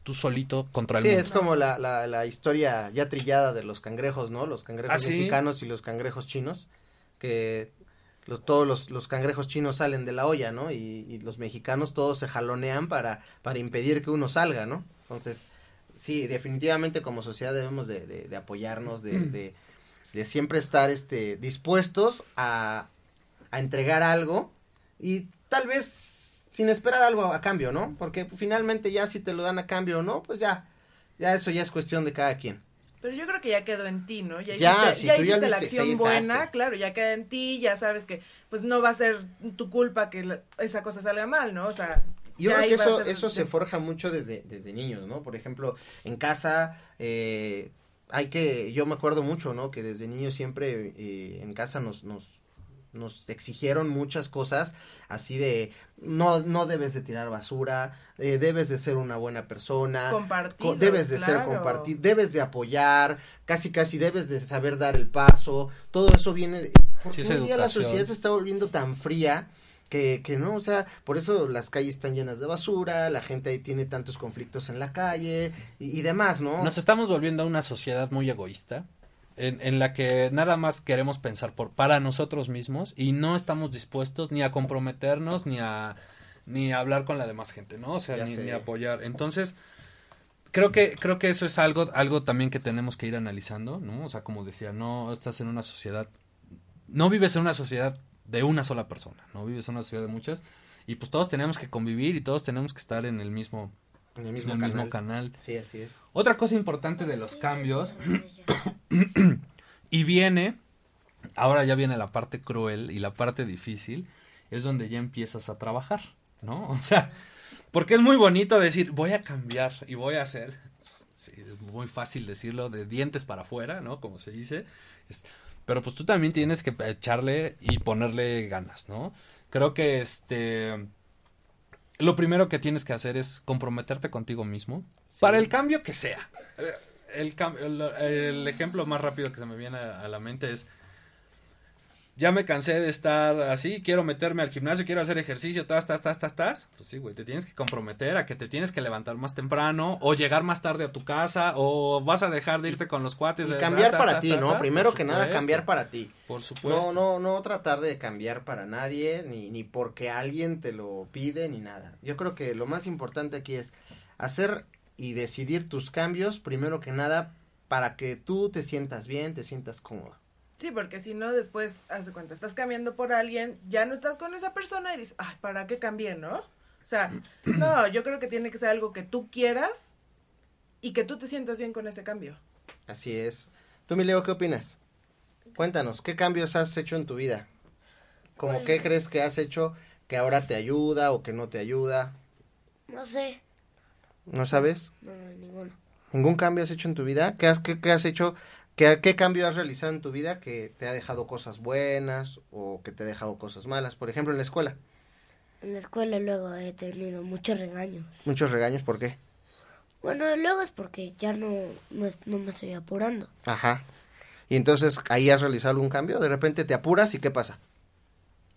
tú solito contra el Sí, mundo. es como la, la, la historia ya trillada de los cangrejos, ¿no? Los cangrejos ¿Ah, sí? mexicanos y los cangrejos chinos, que los, todos los, los cangrejos chinos salen de la olla, ¿no? Y, los mexicanos todos se jalonean para, para impedir que uno salga, ¿no? Entonces, sí, definitivamente como sociedad debemos de, de- de apoyarnos, de, de, de siempre estar este, dispuestos a, a entregar algo y tal vez sin esperar algo a cambio, ¿no? Porque finalmente ya si te lo dan a cambio o no, pues ya, ya eso ya es cuestión de cada quien. Pero yo creo que ya quedó en ti, ¿no? Ya Ya, hiciste, si ya hiciste la acción exacto. buena, claro, ya queda en ti, ya sabes que pues no va a ser tu culpa que la- esa cosa salga mal, ¿no? O sea, Yo creo que eso, ser eso se forja mucho desde, desde niños, ¿no? Por ejemplo, en casa, eh, hay que, yo me acuerdo mucho, ¿no? Que desde niños siempre eh, en casa nos, nos, nos exigieron muchas cosas, así de, no, no debes de tirar basura, eh, debes de ser una buena persona, debes de ser compartir, debes de apoyar, casi casi debes de saber dar el paso, todo eso viene, de- porque es hoy día la sociedad se está volviendo tan fría que, que no, o sea, por eso las calles están llenas de basura, la gente ahí tiene tantos conflictos en la calle y, y demás, ¿no? Nos estamos volviendo a una sociedad muy egoísta, en, en la que nada más queremos pensar por para nosotros mismos y no estamos dispuestos ni a comprometernos ni a ni a hablar con la demás gente, ¿no? O sea, ni, ni apoyar. Entonces, creo que creo que eso es algo algo también que tenemos que ir analizando, ¿no? O sea, como decía, no estás en una sociedad no vives en una sociedad de una sola persona, no vives en una sociedad de muchas y pues todos tenemos que convivir y todos tenemos que estar en el mismo en el mismo en el canal. mismo canal. Sí, así es. Otra cosa importante de los cambios, y viene, ahora ya viene la parte cruel y la parte difícil, es donde ya empiezas a trabajar, ¿no? O sea, porque es muy bonito decir, voy a cambiar y voy a hacer, sí, es muy fácil decirlo, de dientes para afuera, ¿no? Como se dice, pero pues tú también tienes que echarle y ponerle ganas, ¿no? Creo que este... Lo primero que tienes que hacer es comprometerte contigo mismo para el cambio que sea. Eh, El, el, el ejemplo más rápido que se me viene a, a la mente es, ya me cansé de estar así, quiero meterme al gimnasio, quiero hacer ejercicio, tas, tas, tas, tas, tas. Pues sí, güey, te tienes que comprometer a que te tienes que levantar más temprano o llegar más tarde a tu casa o vas a dejar de irte con los cuates. Y de- cambiar para ta, ti, ta, ¿no? ta, Primero que nada, cambiar para ti. Por supuesto. No, no, no tratar de cambiar para nadie, ni, ni porque alguien te lo pide, ni nada. Yo creo que lo más importante aquí es hacer y decidir tus cambios, primero que nada, para que tú te sientas bien, te sientas cómodo. Sí, porque si no, después, hace cuenta, estás cambiando por alguien, ya no estás con esa persona y dices, ay, ¿para qué cambié, no? O sea, no, yo creo que tiene que ser algo que tú quieras y que tú te sientas bien con ese cambio. Así es. Tú, mi Leo, ¿qué opinas? Cuéntanos, ¿qué cambios has hecho en tu vida? ¿Cómo qué crees que has hecho que ahora te ayuda o que no te ayuda? No sé. ¿No sabes? No, no, ninguno. ¿Ningún cambio has hecho en tu vida? ¿Qué has, qué, qué has hecho? ¿Qué, ¿Qué cambio has realizado en tu vida que te ha dejado cosas buenas o que te ha dejado cosas malas? Por ejemplo, en la escuela. En la escuela luego he tenido muchos regaños. Muchos regaños, ¿por qué? Bueno, luego es porque ya no, no, me estoy apurando. Ajá. Y entonces ahí has realizado algún cambio, de repente te apuras y ¿qué pasa?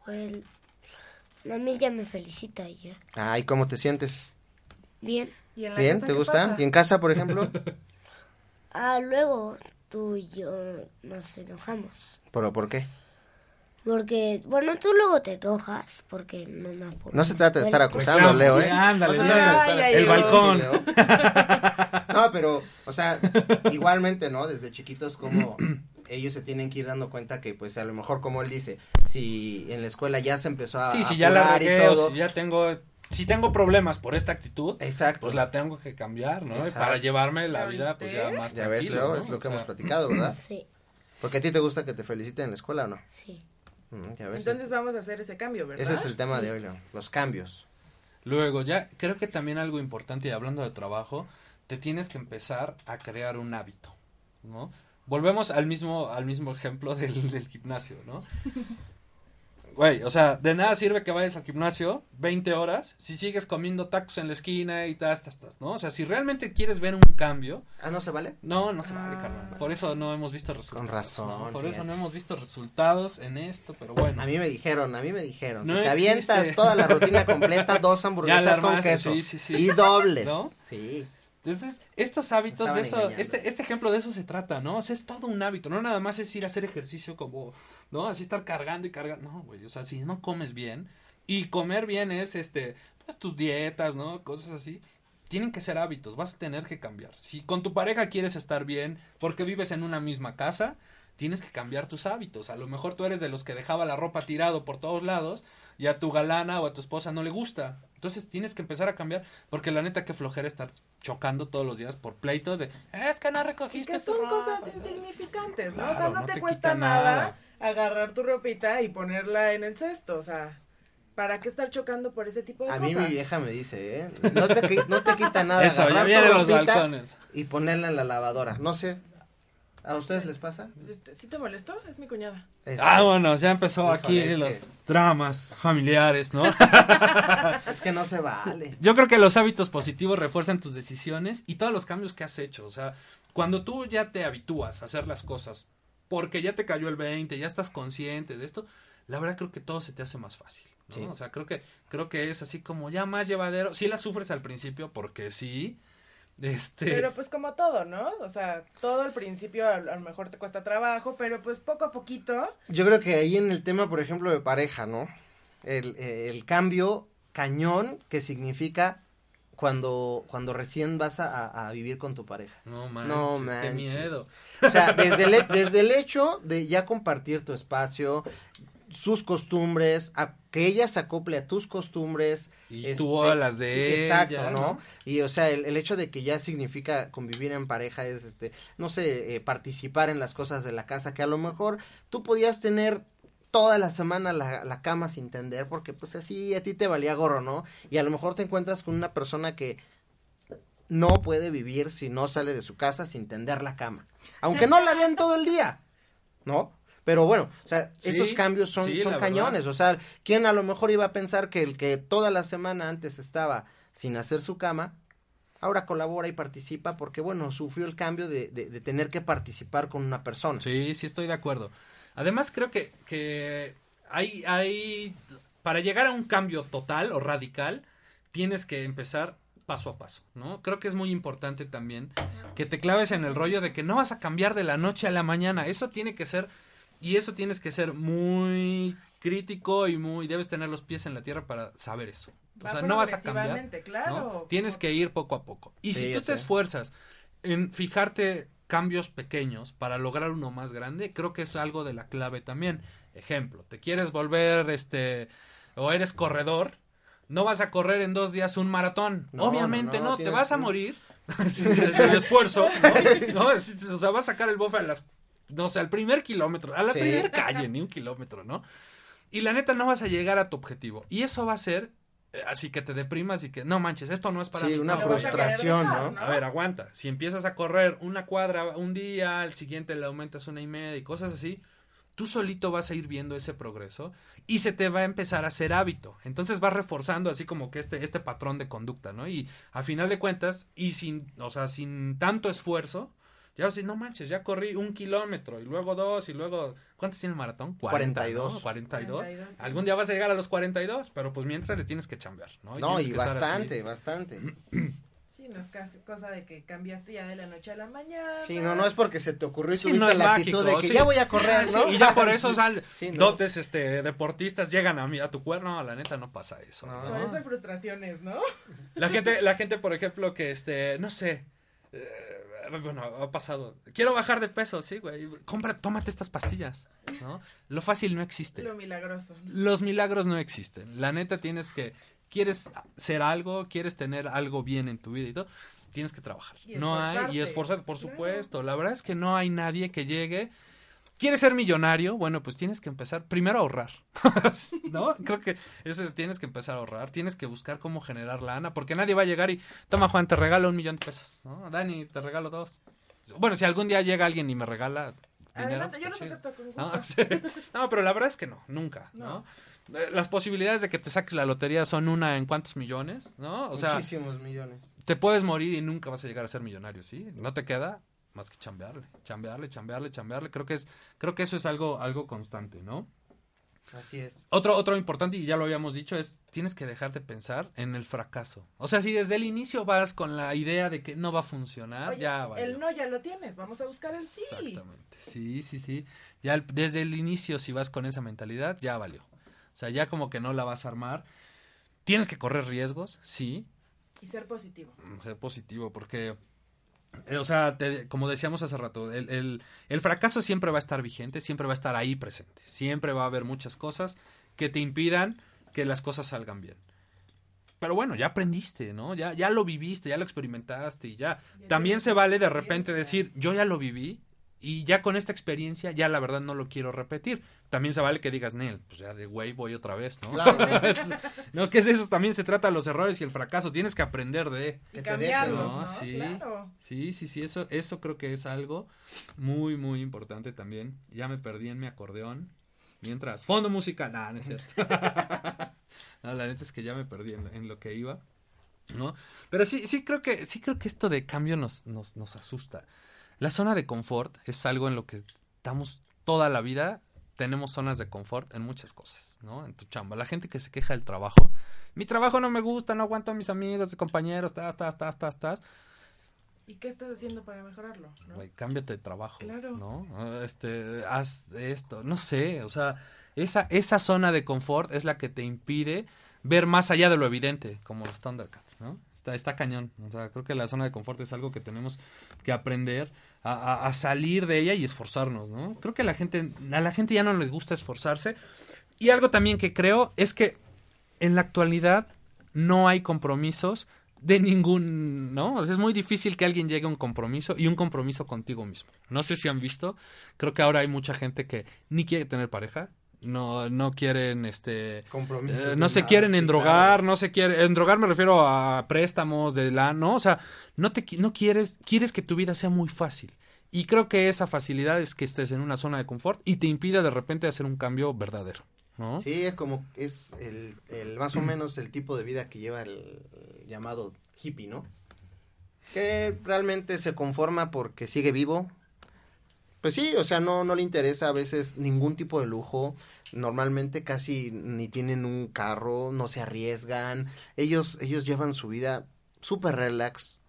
Pues, a mí ya me felicita y ya. Ay, ¿cómo te sientes? Bien. ¿Y en la ¿Bien? casa ¿Te gusta? pasa? ¿Y en casa, por ejemplo? Ah, luego tú y yo nos enojamos. ¿Pero por qué? Porque, bueno, tú luego te enojas porque no me apuro. No se trata de estar Bueno, acusando, Leo, ¿eh? ándale, no se ya. trata de estar Ay, El balcón. Leo. No, pero, o sea, igualmente, ¿no? Desde chiquitos como ellos se tienen que ir dando cuenta que, pues, a lo mejor, como él dice, si en la escuela ya se empezó a Sí, a si ya la y regué o todo, si ya tengo, si tengo problemas por esta actitud, Exacto. pues la tengo que cambiar, ¿no? Y. Para llevarme la ¿Ya vida, pues ya más ya ves, tranquilo, Leo, ¿no? es lo O que sea, hemos platicado, ¿verdad? Sí, Porque a ti te gusta que te feliciten en la escuela o no? sí. Mm, ya ves. Entonces vamos a hacer ese cambio, ¿verdad? Ese es el tema de hoy, Leo, los cambios. Luego, ya creo que también algo importante, y hablando de trabajo, te tienes que empezar a crear un hábito, ¿no? Volvemos al mismo, al mismo ejemplo del, del gimnasio, ¿no? Güey, o sea, de nada sirve que vayas al gimnasio 20 horas si sigues comiendo tacos en la esquina y tas, tas, tas, ¿no? O sea, si realmente quieres ver un cambio, Ah, ¿no se vale? no, no se vale, Ah. carnal. Por eso no hemos visto resultados. razón, ¿no? Por eso no hemos visto resultados en esto, pero bueno. A mí me dijeron, a mí me dijeron, No si te avientas toda la rutina completa, dos hamburguesas con queso sí, sí, sí. y dobles. ¿No? Sí. Entonces, estos hábitos de eso, engañando. este, este ejemplo de eso se trata, ¿no? O sea, es todo un hábito, no nada más es ir a hacer ejercicio como, ¿no? Así estar cargando y cargando, no, güey, o sea, si no comes bien, y comer bien es, este, pues tus dietas, ¿no? Cosas así, tienen que ser hábitos, vas a tener que cambiar. Si con tu pareja quieres estar bien, porque vives en una misma casa, tienes que cambiar tus hábitos. A lo mejor tú eres de los que dejaba la ropa tirado por todos lados y a tu galana o a tu esposa no le gusta. Entonces tienes que empezar a cambiar porque la neta que flojera estar chocando todos los días por pleitos de es que no Y recogiste que tu son ropa". cosas insignificantes, ¿no? o sea, no, no te, te cuesta nada, nada. agarrar tu ropita y ponerla en el cesto, o sea, ¿para qué estar chocando por ese tipo de A cosas? mí mi vieja me dice, ¿eh? No te, no te quita nada Eso, ya vienen los balcones. y ponerla en la lavadora. No sé, ¿a ustedes les pasa? Este, ¿Sí te molestó? Es mi cuñada. Este, Ah, bueno, ya empezó Híjole, aquí es los que- dramas familiares, ¿no? Es que no se vale. Yo creo que los hábitos positivos refuerzan tus decisiones y todos los cambios que has hecho. O sea, cuando tú ya te habitúas a hacer las cosas porque ya te cayó el 20, ya estás consciente de esto, la verdad creo que todo se te hace más fácil. ¿no? Sí. O sea, creo que, creo que es así como ya más llevadero. Sí la sufres al principio porque sí. Este. Pero pues como todo, ¿no? O sea, todo al principio a, a lo mejor te cuesta trabajo, pero pues poco a poquito. Yo creo que ahí en el tema, por ejemplo, de pareja, ¿no? El, el cambio cañón que significa cuando, cuando recién vas a, vivir con tu pareja. no manches, No qué manches. miedo. O sea, desde el, desde el hecho de ya compartir tu espacio, sus costumbres, a que ella se acople a tus costumbres. Y tú a las de Exacto, ella, ¿no? ¿no? Y o sea, el, el hecho de que ya significa convivir en pareja es, este, no sé, eh, participar en las cosas de la casa, que a lo mejor tú podías tener toda la semana la, la cama sin tender, porque pues así a ti te valía gorro, ¿no? Y a lo mejor te encuentras con una persona que no puede vivir si no sale de su casa sin tender la cama. Aunque no la vean todo el día, ¿no? Pero bueno, o sea, Sí, estos cambios son, sí, son la cañones. verdad. O sea, ¿quién a lo mejor iba a pensar que el que toda la semana antes estaba sin hacer su cama, ahora colabora y participa porque, bueno, sufrió el cambio de, de- de tener que participar con una persona? Sí, sí estoy de acuerdo. Además creo que, que hay, hay, para llegar a un cambio total o radical, tienes que empezar paso a paso, ¿no? Creo que es muy importante también que te claves en el rollo de que no vas a cambiar de la noche a la mañana. Eso tiene que ser, y eso tienes que ser muy crítico y muy, debes tener los pies en la tierra para saber eso. O Va sea, no vas a cambiar. claro. ¿no? Tienes que ir poco a poco. Y Sí, si tú te sé. esfuerzas en fijarte cambios pequeños para lograr uno más grande, creo que es algo de la clave también. Ejemplo, te quieres volver este o eres corredor, no vas a correr en dos días un maratón. No, Obviamente no, no, no, te vas a morir del esfuerzo, ¿no? O sea, vas a sacar el bofe a las no sé, al primer kilómetro, a la Sí. primera calle, ni un kilómetro, ¿no? Y la neta no vas a llegar a tu objetivo. Y eso va a ser eh, así que te deprimas y que no manches, esto no es para Sí, mí. una No, a frustración, dejar, ¿no? a ver, aguanta. Si empiezas a correr una cuadra un día, al siguiente le aumentas una y media y cosas así, tú solito vas a ir viendo ese progreso y se te va a empezar a hacer hábito. Entonces vas reforzando así como que este, este patrón de conducta, ¿no? Y a final de cuentas, y sin, o sea, sin tanto esfuerzo, ya vas a decir, no manches, ya corrí un kilómetro y luego dos y luego, ¿cuántos tiene el maratón? 42. ¿no? 42. 42, sí. Algún día vas a llegar a los 42, pero pues mientras le tienes que chambear, ¿no? No, y que estar así. bastante, bastante. Sí, no es casi cosa de que cambiaste ya de la noche a la mañana. Sí, no, no es porque se te ocurrió y Sí, tuviste no es la actitud mágico, de que sí. ya voy a correr, Sí, ¿no? y ya por eso sal, Sí, ¿no? dotes este deportistas llegan a mí a tu cuerno, no, la neta no pasa eso. No. ¿no? Por eso hay frustraciones, ¿no? La gente la gente por ejemplo que este no sé, eh, bueno, ha pasado. Quiero bajar de peso, sí, güey. Compra, tómate estas pastillas, ¿no? Lo fácil no existe. Lo milagroso. Los milagros no existen. La neta tienes que, quieres ser algo, quieres tener algo bien en tu vida y todo, tienes que trabajar. Y no hay, y esforzarte. por Claro. supuesto. La verdad es que no hay nadie que llegue. ¿Quieres ser millonario? Bueno, pues tienes que empezar primero a ahorrar. ¿No? Creo que eso es, tienes que empezar a ahorrar, tienes que buscar cómo generar lana, porque nadie va a llegar y, toma Juan, te regalo un millón de pesos, ¿no? Dani, te regalo dos. Bueno, si algún día llega alguien y me regala dinero, Adelante, yo los chido. acepto con gusto. No, sí. No, pero la verdad es que no, nunca, ¿no? Eh, Las posibilidades de que te saques la lotería son una en cuántos millones, ¿no? O sea, Muchísimos millones. te puedes morir y nunca vas a llegar a ser millonario, ¿sí? No te queda más que chambearle, chambearle, chambearle, chambearle. Creo que es, creo que eso es algo, algo constante, ¿no? Así es. Otro, otro importante, y ya lo habíamos dicho, es tienes que dejar de pensar en el fracaso. O sea, si desde el inicio vas con la idea de que no va a funcionar, Oye, ya valió. el no ya lo tienes, vamos a buscar el sí. Exactamente. Sí, sí, sí. Ya el- desde el inicio, si vas con esa mentalidad, ya valió. O sea, ya como que no la vas a armar. Tienes que correr riesgos, sí. Y ser positivo. Ser positivo, porque, o sea, te- como decíamos hace rato, el, el- el fracaso siempre va a estar vigente, siempre va a estar ahí presente. Siempre va a haber muchas cosas que te impidan que las cosas salgan bien. Pero bueno, ya aprendiste, ¿no? Ya, ya lo viviste, ya lo experimentaste y ya. También se vale de repente decir, yo ya lo viví y ya con esta experiencia ya la verdad no lo quiero repetir. También se vale que digas, Nel, pues ya de güey voy otra vez, ¿no? Claro. no, que es eso también se trata de los errores y el fracaso. Tienes que aprender de... Y Que te cambiarlos, dejen, ¿no? ¿no? Sí. Claro. Sí, sí, sí, eso, eso creo que es algo muy, muy importante también. Ya me perdí en mi acordeón. Mientras, fondo musical, nah, no es cierto. no, la neta es que ya me perdí en, en lo que iba, ¿no? Pero sí, sí creo que, sí creo que esto de cambio nos, nos, nos asusta. La zona de confort es algo en lo que estamos toda la vida, tenemos zonas de confort en muchas cosas, ¿no? En tu chamba. La gente que se queja del trabajo, mi trabajo no me gusta, no aguanto a mis amigos, compañeros, tas, tas, tas, tas, tas. ¿Y qué estás haciendo para mejorarlo? ¿no? Cámbiate de trabajo, Claro. ¿no? Este, haz esto, no sé, o sea, esa, esa zona de confort es la que te impide ver más allá de lo evidente, como los Thundercats, ¿no? Está, está cañón, o sea, creo que la zona de confort es algo que tenemos que aprender a, salir de ella y esforzarnos, ¿no? Creo que a la gente, a la gente ya no les gusta esforzarse, y algo también que creo es que en la actualidad no hay compromisos de ningún, ¿no? Es muy difícil que alguien llegue a un compromiso y un compromiso contigo mismo. No sé si han visto, creo que ahora hay mucha gente que ni quiere tener pareja, no no quieren este Compromisos eh, no se nada, quieren endrogar, claro. no se quiere endrogar me refiero a préstamos de la, no, o sea, no te no quieres quieres que tu vida sea muy fácil. Y creo que esa facilidad es que estés en una zona de confort y te impide de repente hacer un cambio verdadero, ¿no? Sí, es como, es el, el más o menos el tipo de vida que lleva el, el llamado hippie, ¿no? Que realmente se conforma porque sigue vivo. Pues sí, o sea, no, no le interesa a veces ningún tipo de lujo. Normalmente casi ni tienen un carro, no se arriesgan. Ellos, ellos llevan su vida súper relax,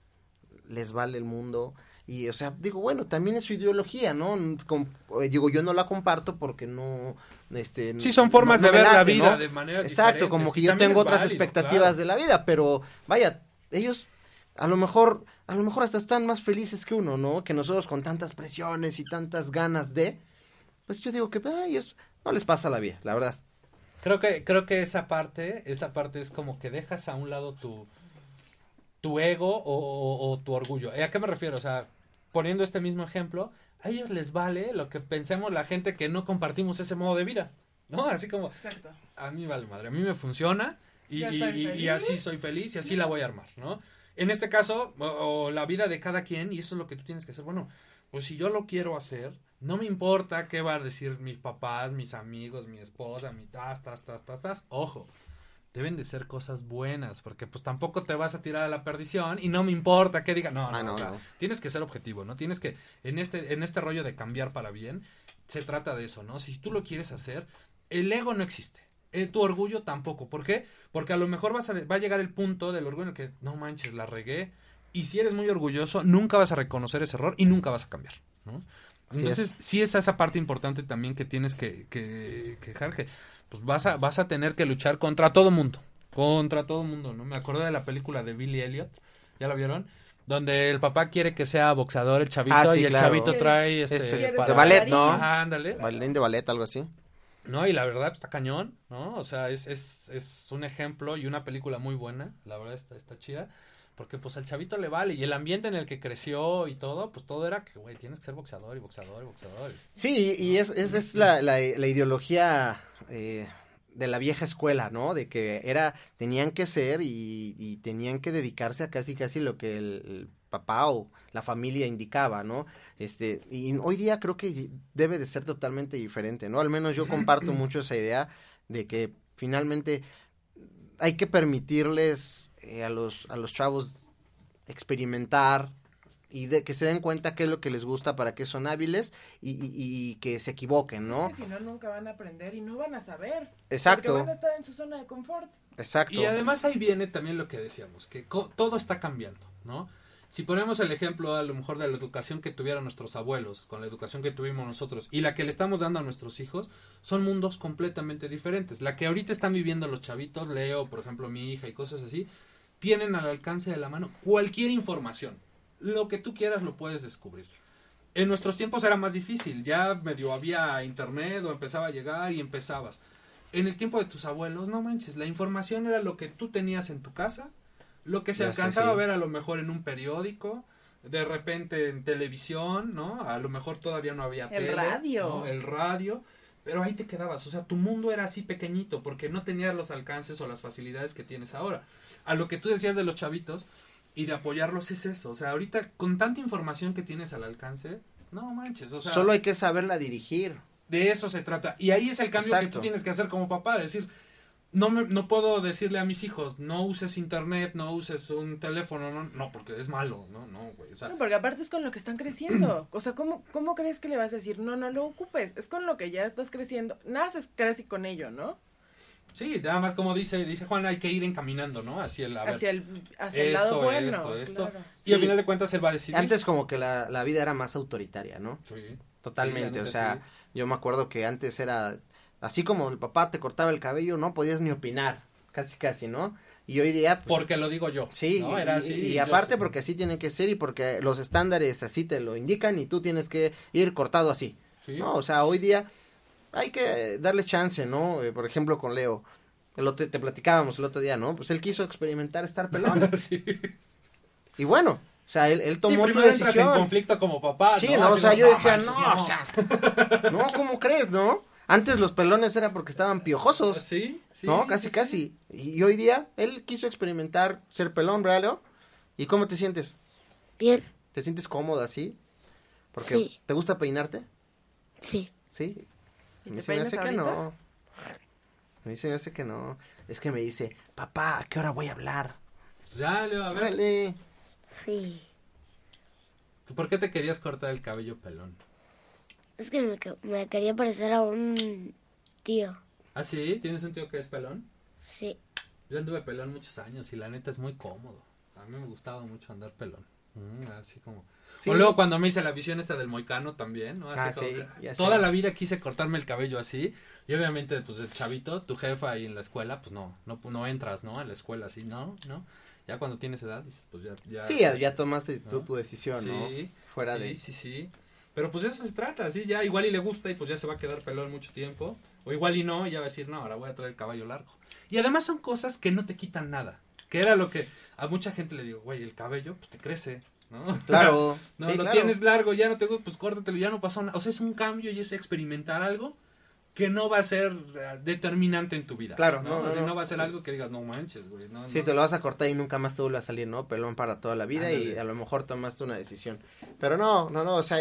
les vale el mundo. Y, o sea, digo, bueno, también es su ideología, ¿no? Eh, digo, yo no la comparto porque no, este... Sí, son formas no de ver la vida ¿no? de Exacto, diferentes. como que Sí, yo tengo otras válido, expectativas claro. de la vida, pero vaya, ellos a lo mejor, a lo mejor hasta están más felices que uno, ¿no? Que nosotros con tantas presiones y tantas ganas de, pues yo digo que a ellos no les pasa la vida, la verdad. Creo que, creo que esa parte, esa parte es como que dejas a un lado tu, tu ego o, o- o tu orgullo. ¿A qué me refiero? O sea, poniendo este mismo ejemplo, a ellos les vale lo que pensemos la gente que no compartimos ese modo de vida. ¿No? Así como, Exacto. a mí vale madre, a mí me funciona y, así soy feliz y así la voy a armar, ¿no? En este caso, o, o la vida de cada quien, y eso es lo que tú tienes que hacer, bueno, pues si yo lo quiero hacer, no me importa qué va a decir mis papás, mis amigos, mi esposa, mi tas, tas, tas, tas, tas, ojo. Deben de ser cosas buenas, porque pues tampoco te vas a tirar a la perdición y no me importa qué diga. No, no, Ah, no, o sea, no. tienes que ser objetivo, ¿no? Tienes que, en este, en este rollo de cambiar para bien, se trata de eso, ¿no? Si tú lo quieres hacer, el ego no existe. Eh, tu orgullo tampoco. ¿Por qué? Porque a lo mejor vas a, va a llegar el punto del orgullo en el que, no manches, la regué. Y si eres muy orgulloso, nunca vas a reconocer ese error y nunca vas a cambiar, ¿no? Entonces, sí es esa parte importante también que tienes que, que, que dejar que, pues vas a, vas a tener que luchar contra todo mundo. Contra todo mundo, ¿no? Me acuerdo de la película de Billy Elliot, ¿ya la vieron? Donde el papá quiere que sea boxeador el chavito Ah, sí, y el claro. chavito trae Es, este es para- de ballet, ¿no? Ajá, ándale. Bailarín de ballet, algo así. No, y la verdad está cañón, ¿no? O sea, es, es, es un ejemplo y una película muy buena, la verdad está, está chida, porque pues al chavito le vale, y el ambiente en el que creció y todo, pues todo era que, güey, tienes que ser boxeador y boxeador y boxeador. Sí, y es, es, es la, la, la ideología eh, de la vieja escuela, ¿no? De que era, tenían que ser y, y tenían que dedicarse a casi casi lo que el, el papá o la familia indicaba, ¿no? Este, y hoy día creo que debe de ser totalmente diferente, ¿no? Al menos yo comparto mucho esa idea de que finalmente hay que permitirles eh, a los a los chavos experimentar y de que se den cuenta qué es lo que les gusta para qué son hábiles y, y- y que se equivoquen, ¿no? Es que si no, nunca van a aprender y no van a saber. Exacto. Porque van a estar en su zona de confort. Exacto. Y además ahí viene también lo que decíamos, que todo está cambiando, ¿no? Si ponemos el ejemplo a lo mejor de la educación que tuvieron nuestros abuelos, con la educación que tuvimos nosotros y la que le estamos dando a nuestros hijos, son mundos completamente diferentes. La que ahorita están viviendo los chavitos, Leo, por ejemplo, mi hija y cosas así, tienen al alcance de la mano cualquier información. Lo que tú quieras lo puedes descubrir. En nuestros tiempos era más difícil, ya medio había internet o empezaba a llegar y empezabas. En el tiempo de tus abuelos, no manches, la información era lo que tú tenías en tu casa, lo que se Ya sé, alcanzaba sí. a ver a lo mejor en un periódico, de repente en televisión, ¿no? A lo mejor todavía no había El tele, radio. ¿no? El radio, pero ahí te quedabas, o sea, tu mundo era así pequeñito porque no tenías los alcances o las facilidades que tienes ahora. A lo que tú decías de los chavitos y de apoyarlos es eso, o sea, ahorita con tanta información que tienes al alcance, no manches, o sea, Solo hay que saberla dirigir. de eso se trata. Y ahí es el cambio que tú tienes que hacer como papá, decir, no me, no puedo decirle a mis hijos, no uses internet, no uses un teléfono, no, no porque es malo, no, no, güey, o sea, No, porque aparte es con lo que están creciendo. O sea, ¿cómo, ¿cómo crees que le vas a decir? No, no lo ocupes. Es con lo que ya estás creciendo. Naces casi con ello, ¿no? Sí, nada más como dice, dice Juan, hay que ir encaminando, ¿no? Hacia el, a ver, hacia el, hacia el lado bueno. esto, esto. claro. Y Sí. al final de cuentas él va a decidir. Antes como que la, la vida era más autoritaria, ¿no? Sí. Totalmente, o sea, sí. yo me acuerdo que antes era así como el papá te cortaba el cabello, no podías ni opinar, casi casi, ¿no? Y hoy día pues, Porque lo digo yo. Sí, ¿no? y- Era y, así. y aparte sí. porque así tiene que ser y porque los estándares así te lo indican y tú tienes que ir cortado así. Sí. ¿no? O sea, hoy día hay que darle chance, ¿no? Eh, por ejemplo, con Leo, el otro, te platicábamos el otro día, ¿no? Pues él quiso experimentar estar pelón. sí. y bueno, o sea, él, él Sí, tomó su entras en decisión. conflicto como papá, Sí, ¿no? no, o sea, yo decía, manches, no, o sea, no, ¿cómo crees, no? Antes los pelones era porque estaban piojosos. Sí, sí, no, casi, sí. casi. Y hoy día él quiso experimentar ser pelón, ¿verdad, Leo? ¿Y cómo te sientes? Bien, ¿Te sientes cómoda así? Porque Sí. ¿te gusta peinarte? sí. Sí. ¿Y A mí te se me hace que no. A mí se me hace que no. Es que me dice, papá, ¿a qué hora voy a hablar? Pues ya, a ver. Sí. ¿por qué te querías cortar el cabello pelón? Es que me, que- me quería parecer a un tío. ¿Ah, sí? ¿Tienes un tío que es pelón? Sí. Yo anduve pelón muchos años y la neta es muy cómodo. A mí me gustaba mucho andar pelón. Mm, así como... Sí. O luego cuando me hice la visión esta del moicano también, ¿no? Así Ah, como sí. Toda la vida quise cortarme el cabello así. Y obviamente, pues el chavito, tu jefa ahí en la escuela, pues no, no, no entras, ¿no? A la escuela así, ¿no? ¿No? Ya cuando tienes edad, dices, pues ya... ya Sí, ya, ya tomaste ¿no? tu decisión, ¿no? Sí, Fuera sí, de... Sí, sí, Pero pues de eso se trata, así ya igual y le gusta y pues ya se va a quedar pelón mucho tiempo. O igual y no, y ya va a decir, no, ahora voy a traer el caballo largo. Y además son cosas que no te quitan nada. Que era lo que a mucha gente le digo, güey, el cabello pues te crece, ¿no? Claro. no, sí, lo claro. tienes largo, ya no te gusta, pues córtatelo, ya no pasó nada. O sea, es un cambio y es experimentar algo que no va a ser eh, determinante en tu vida. Claro, ¿no? no, O sea, no, no no. va a ser algo que digas, no manches, güey. No, Sí, no". te lo vas a cortar y nunca más te vuelve a salir, ¿no? Pelón para toda la vida y Ándale. a lo mejor tomaste una decisión. Pero no, no, no, o sea,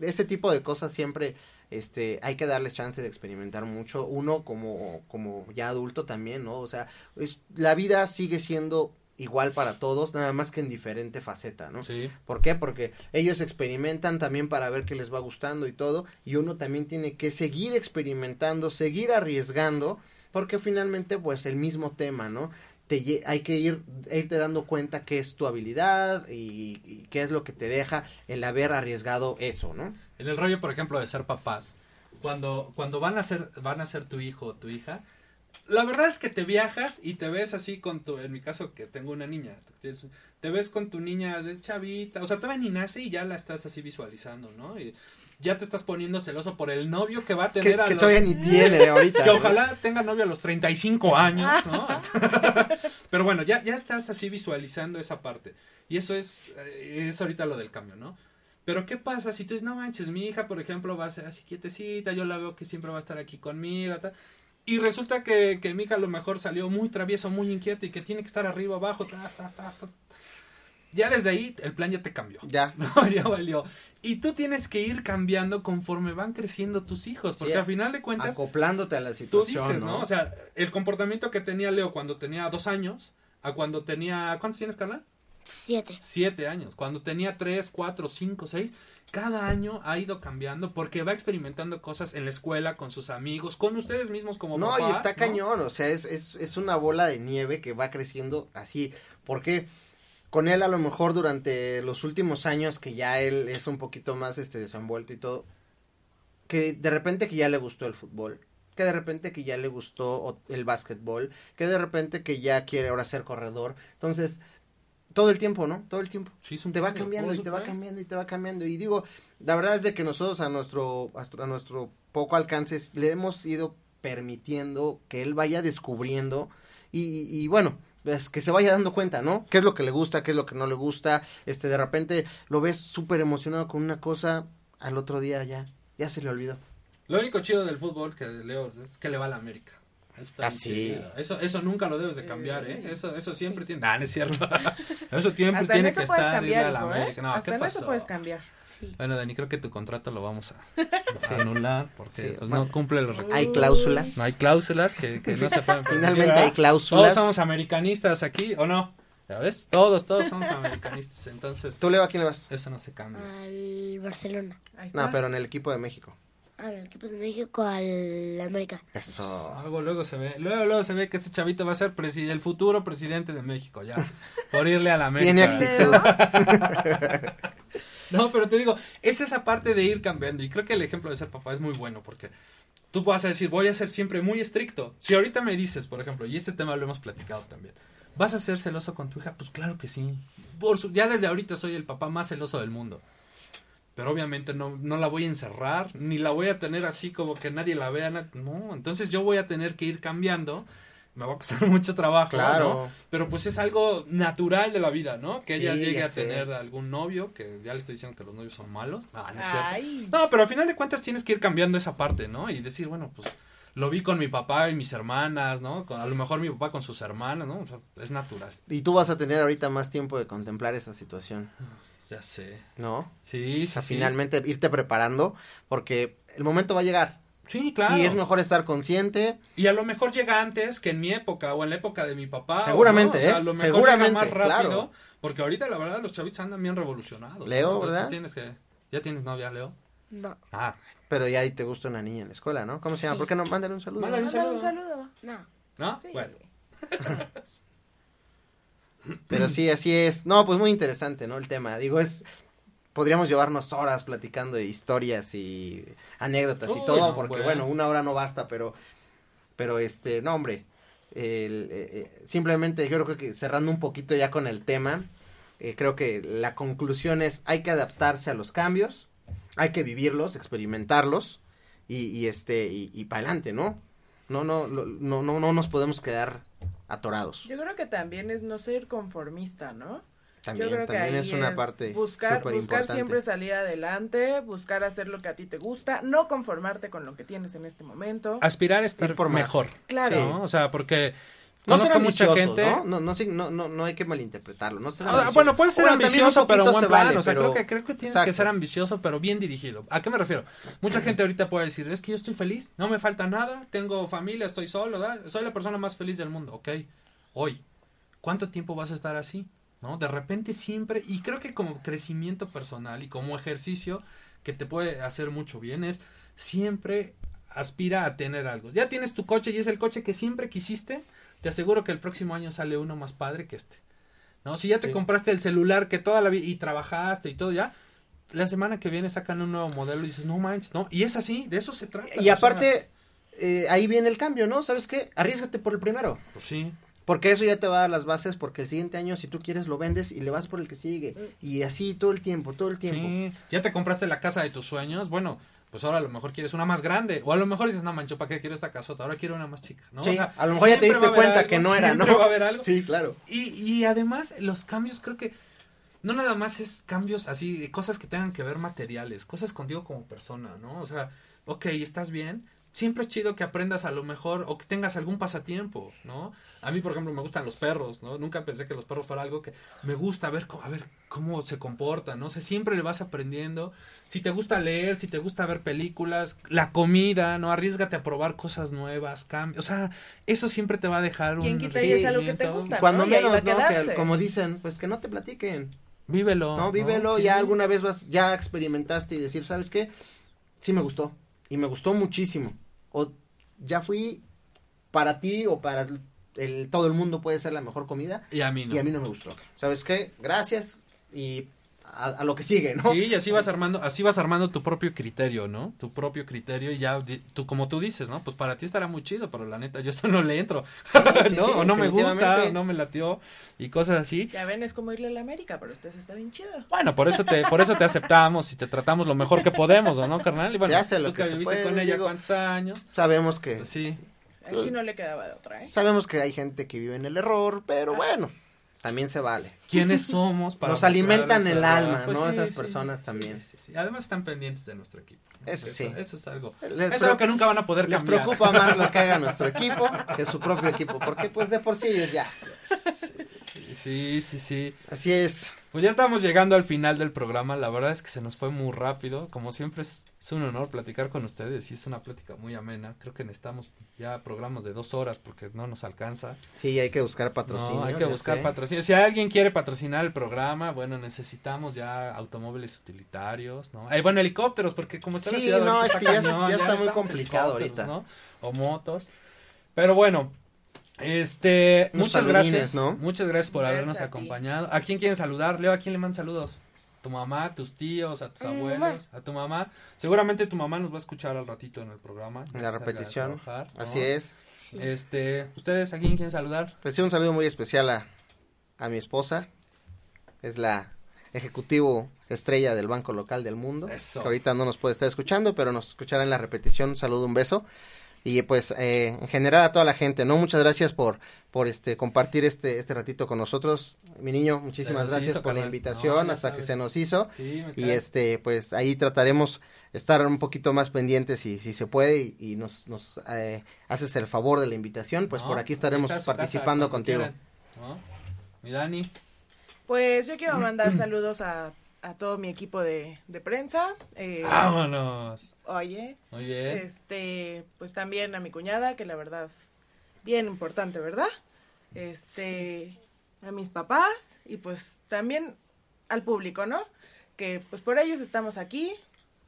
ese tipo de cosas siempre este hay que darles chance de experimentar mucho. Uno como como ya adulto también, ¿no? O sea, es, la vida sigue siendo igual para todos, nada más que en diferente faceta, ¿no? Sí. ¿Por qué? Porque ellos experimentan también para ver qué les va gustando y todo, y uno también tiene que seguir experimentando, seguir arriesgando, porque finalmente pues el mismo tema, ¿no? Te, hay que ir irte dando cuenta qué es tu habilidad y, y qué es lo que te deja el haber arriesgado eso, ¿no? En el rollo, por ejemplo, de ser papás, cuando, cuando van a ser, van a ser tu hijo o tu hija, la verdad es que te viajas y te ves así con tu, en mi caso que tengo una niña, te ves con tu niña de chavita, o sea, todavía ni nace y ya la estás así visualizando, ¿no? Y ya te estás poniendo celoso por el novio que va a Que, tener a que los- todavía ni tiene ahorita. que ¿no? ojalá tenga novio a los 35 años, ¿no? Pero bueno, ya, ya estás así visualizando esa parte. Y eso es, eh, es ahorita lo del cambio, ¿no? Pero ¿qué pasa si tú dices, no manches, mi hija, por ejemplo, va a ser así quietecita, yo la veo que siempre va a estar aquí conmigo, tal? Y resulta que, que mi hija a lo mejor salió muy travieso, muy inquieta y que tiene que estar arriba, abajo, tas, tas, tas. Ya desde ahí el plan ya te cambió. Ya. No, ya valió. Y tú tienes que ir cambiando conforme van creciendo tus hijos, porque Sí, al final de cuentas Acoplándote a la tú situación. dices, ¿no? O sea, el comportamiento que tenía Leo cuando tenía dos años a cuando tenía, ¿cuántos tienes, Carla? Siete. Siete años. Cuando tenía tres, cuatro, cinco, seis, cada año ha ido cambiando porque va experimentando cosas en la escuela, con sus amigos, con ustedes mismos como No, y está ¿no? cañón, o sea, es, es, es una bola de nieve que va creciendo así. Porque con él a lo mejor durante los últimos años que ya él es un poquito más este desenvuelto y todo, que de repente que ya le gustó el fútbol, que de repente que ya le gustó el básquetbol, que de repente que ya quiere ahora ser corredor. Entonces, todo el tiempo, ¿no? Todo el tiempo. Sí, es un te va cambiando y te va cambiando y te va cambiando. Y digo, la verdad es de que nosotros a nuestro, a nuestro poco alcance le hemos ido permitiendo que él vaya descubriendo y, y bueno, pues que se vaya dando cuenta, ¿no? ¿Qué es lo que le gusta, qué es lo que no le gusta? Este, de repente lo ves súper emocionado con una cosa, al otro día ya, ya se le olvidó. Lo único chido del fútbol que Leo es que le va a la América. Eso, está Ah, sí. eso, eso nunca lo debes de cambiar, ¿eh? Eso, eso siempre tiene. Nah, no es cierto. eso siempre Hasta en tiene eso que puedes estar cambiar, la hijo, ¿eh? América. No, Hasta ¿qué en pasó? eso puedes cambiar. Sí. Bueno, Dani, creo que tu contrato lo vamos a, a anular porque Sí, pues, bueno. no cumple los requisitos. Hay cláusulas. No hay cláusulas que, que no se pueden permitir, Finalmente ¿verdad? hay cláusulas. Todos somos americanistas aquí, ¿o no? ¿Ya ves? Todos, todos somos americanistas. Entonces, ¿Tú, Leo, a quién le vas? eso no se cambia. Al Barcelona. Ahí está. No, pero en el equipo de México. Al equipo de México, al América. Eso. Luego, luego se ve, luego, luego se ve que este chavito va a ser presi- el futuro presidente de México, ya. Por irle a la América. Tiene actitud. No, pero te digo, es esa parte de ir cambiando. Y creo que el ejemplo de ser papá es muy bueno porque tú vas a decir, voy a ser siempre muy estricto. Si ahorita me dices, por ejemplo, y este tema lo hemos platicado también, ¿vas a ser celoso con tu hija? Pues claro que sí. Por su- ya desde ahorita soy el papá más celoso del mundo. Pero obviamente no, no la voy a encerrar, ni la voy a tener así como que nadie la vea. No, entonces yo voy a tener que ir cambiando. Me va a costar mucho trabajo, Claro. ¿no? Pero pues es algo natural de la vida, ¿no? Que ella llegue a sé. tener algún novio, que ya le estoy diciendo que los novios son malos. Ah, no es cierto. Ay. No, pero al final de cuentas tienes que ir cambiando esa parte, ¿no? Y decir, bueno, pues lo vi con mi papá y mis hermanas, ¿no? Con- a lo mejor mi papá con sus hermanas, ¿no? O sea, es natural. Y tú vas a tener ahorita más tiempo de contemplar esa situación, Ya sé. ¿no? Sí, O sí, sea, sí. finalmente irte preparando porque el momento va a llegar. Sí, claro. Y es mejor estar consciente. Y a lo mejor llega antes que en mi época o en la época de mi papá. ¿o Seguramente, no? O sea, ¿eh? a lo mejor Seguramente, llega más rápido. claro. Porque ahorita la verdad los chavitos andan bien revolucionados. Leo, ¿no? ¿verdad? tienes que... ¿Ya tienes novia, Leo? No, Ah, Pero ya ahí te gusta una niña en la escuela, ¿no? ¿Cómo se llama? Sí. ¿Por qué no? Mándale un saludo. Mándale un Mándale un saludo. saludo. no. ¿no? Sí. Bueno. Pero sí, así es. No, pues muy interesante, ¿no? El tema. Digo, es... Podríamos llevarnos horas platicando de historias y anécdotas y todo, no, porque bueno. bueno, una hora no basta, pero... Pero este, no, hombre. el, eh, eh, simplemente yo creo que cerrando un poquito ya con el tema, eh, creo que la conclusión es hay que adaptarse a los cambios, hay que vivirlos, experimentarlos y, y este y, y para adelante, ¿no? No, no, lo- no, no, no nos podemos quedar atorados. Yo creo que también es no ser conformista, ¿no? También, Yo creo que también ahí es una parte buscar, buscar importante. siempre salir adelante, buscar hacer lo que a ti te gusta, no conformarte con lo que tienes en este momento. Aspirar a estar Ir por mejor. Claro. ¿no? O sea, porque No conozco mucha ambiciosos, gente... ¿no? No, no, no, no, hay que malinterpretarlo. No ser Ah, bueno, puedes ser Bueno, ambicioso, pero en buen plan. vale, o sea, pero- creo que, creo que tienes Exacto. que ser ambicioso, pero bien dirigido. ¿A qué me refiero? Mucha gente ahorita puede decir, es que yo estoy feliz, no me falta nada, tengo familia, estoy solo, ¿verdad? soy la persona más feliz del mundo. Ok, hoy, ¿cuánto tiempo vas a estar así? ¿No? De repente siempre, y creo que como crecimiento personal y como ejercicio que te puede hacer mucho bien es siempre aspira a tener algo. Ya tienes tu coche y es el coche que siempre quisiste, te aseguro que el próximo año sale uno más padre que este. ¿No? Si ya te Sí. compraste el celular que toda la vida y trabajaste y todo ya, la semana que viene sacan un nuevo modelo y dices, no manches, no. Y es así, de eso se trata. Y aparte, eh, ahí viene el cambio, ¿no? ¿Sabes qué? Arriesgate por el primero. Pues sí. Porque eso ya te va a dar las bases, porque el siguiente año, si tú quieres, lo vendes y le vas por el que sigue. Y así todo el tiempo, todo el tiempo. Sí, ya te compraste la casa de tus sueños, bueno, pues ahora a lo mejor quieres una más grande, o a lo mejor dices, no mancho, ¿para qué quiero esta casota? Ahora quiero una más chica, ¿no? Sí, O sea, a lo mejor ya te diste cuenta algo, que no era, ¿no? va a haber algo. Sí, claro. Y, y además, los cambios creo que no nada más es cambios así, cosas que tengan que ver materiales, cosas contigo como persona, ¿no? O sea, ok, estás bien, siempre es chido que aprendas a lo mejor o que tengas algún pasatiempo, ¿no? A mí, por ejemplo, me gustan los perros, ¿no? Nunca pensé que los perros fuera algo que me gusta ver, a ver cómo se comportan, ¿no? O sea, siempre le vas aprendiendo. Si te gusta leer, si te gusta ver películas, la comida, ¿no? Arriesgate a probar cosas nuevas, cambios. O sea, eso siempre te va a dejar Quien un quita y es algo que te gusta, Cuando ¿no? Menos, ¿no? Que, como dicen, pues que no te platiquen. Vívelo. No, vívelo, Sí. ya alguna vez vas, ya experimentaste y decir, ¿sabes qué? Sí me gustó. Y me gustó muchísimo. O ya fui para ti o para el, todo el mundo puede ser la mejor comida. Y a mí no. Y a mí no me gustó. ¿Sabes qué? Gracias y a, a lo que sigue, ¿no? Sí, y así vas armando, así vas armando tu propio criterio, ¿no? Tu propio criterio y ya, tú como tú dices, ¿no? Pues para ti estará muy chido, pero la neta, yo esto no le entro, sí, ¿no? sí, o no me gusta, o no me latió y cosas así. Ya ven, es como irle a la América, pero ustedes está bien chido. Bueno, por eso te, por eso te aceptamos y te tratamos lo mejor que podemos, ¿o no, carnal? Y bueno, Se hace lo tú que que se viviste puede, con ella digo. cuántos años, Sabemos que pues sí. Aquí no le quedaba de otra, ¿eh? sabemos que hay gente que vive en el error, pero bueno, también se vale. ¿Quiénes somos para Nos alimentan el alma? Pues ¿no? sí, Esas sí, personas sí, también. sí, sí. Además están pendientes de nuestro equipo. ¿no? Eso sí. Eso es algo. Les es pre- algo que nunca van a poder Les cambiar. preocupa más lo que haga nuestro equipo que su propio equipo, porque pues de por sí ellos ya. Sí, sí, sí. Así es. Pues ya estamos llegando al final del programa. La verdad es que se nos fue muy rápido. Como siempre es, es un honor platicar con ustedes y es una plática muy amena. Creo que necesitamos ya programas de dos horas porque no nos alcanza. Sí, hay que buscar patrocinio. No, hay que buscar sé. patrocinio. Si alguien quiere patrocinar el programa, bueno, necesitamos ya automóviles utilitarios, ¿no? Eh, bueno, helicópteros, porque como está la Sí, ciudad no, es que ya está muy complicado ahorita. ¿no? O motos. Pero bueno, este, Unos muchas gracias, ¿no? Muchas gracias por Gracias habernos a acompañado. ¿A quién quieren saludar? Leo, ¿a quién le mandan saludos? ¿Tu mamá, tus tíos, a tus mi abuelos, mamá. a tu mamá? Seguramente tu mamá nos va a escuchar al ratito en el programa. En la repetición. trabajar, ¿no? Así es. Sí. Este, ¿ustedes a quién quieren saludar? Pues sí, un saludo muy especial a, a mi esposa. Es la ejecutivo estrella del banco local del mundo. Eso. Que ahorita no nos puede estar escuchando, pero nos escuchará en la repetición. Un saludo, un beso. Y pues eh, en general a toda la gente, ¿no? Muchas gracias por, por este compartir este, este ratito con nosotros. Mi niño, muchísimas gracias hizo, por la invitación No, hasta que se nos hizo. Sí, Y este, pues ahí trataremos estar un poquito más pendientes si, si se puede y, y nos, nos eh, haces el favor de la invitación, pues No, por aquí estaremos casa participando contigo. Mi Dani. Pues yo quiero mandar saludos a, a todo mi equipo de, de prensa. eh, Vámonos. Oye, bien. este, pues también a mi cuñada, que la verdad, bien importante, ¿verdad? Este, a mis papás y pues también al público, ¿no? Que pues por ellos estamos aquí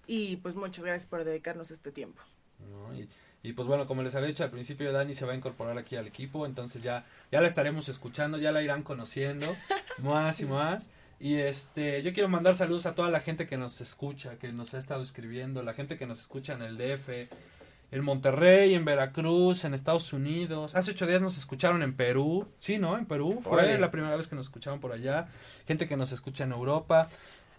y pues muchas gracias por dedicarnos este tiempo. ¿no? Y, y, pues bueno, como les había dicho al principio, Dani se va a incorporar aquí al equipo, entonces ya, ya la estaremos escuchando, ya la irán conociendo más y más. Y este, yo quiero mandar saludos a toda la gente que nos escucha, que nos ha estado escribiendo, la gente que nos escucha en el DF, en Monterrey, en Veracruz, en Estados Unidos. Hace ocho días nos escucharon en Perú. Sí, ¿no? En Perú. Fue la primera vez que nos escuchaban por allá. Gente que nos escucha en Europa.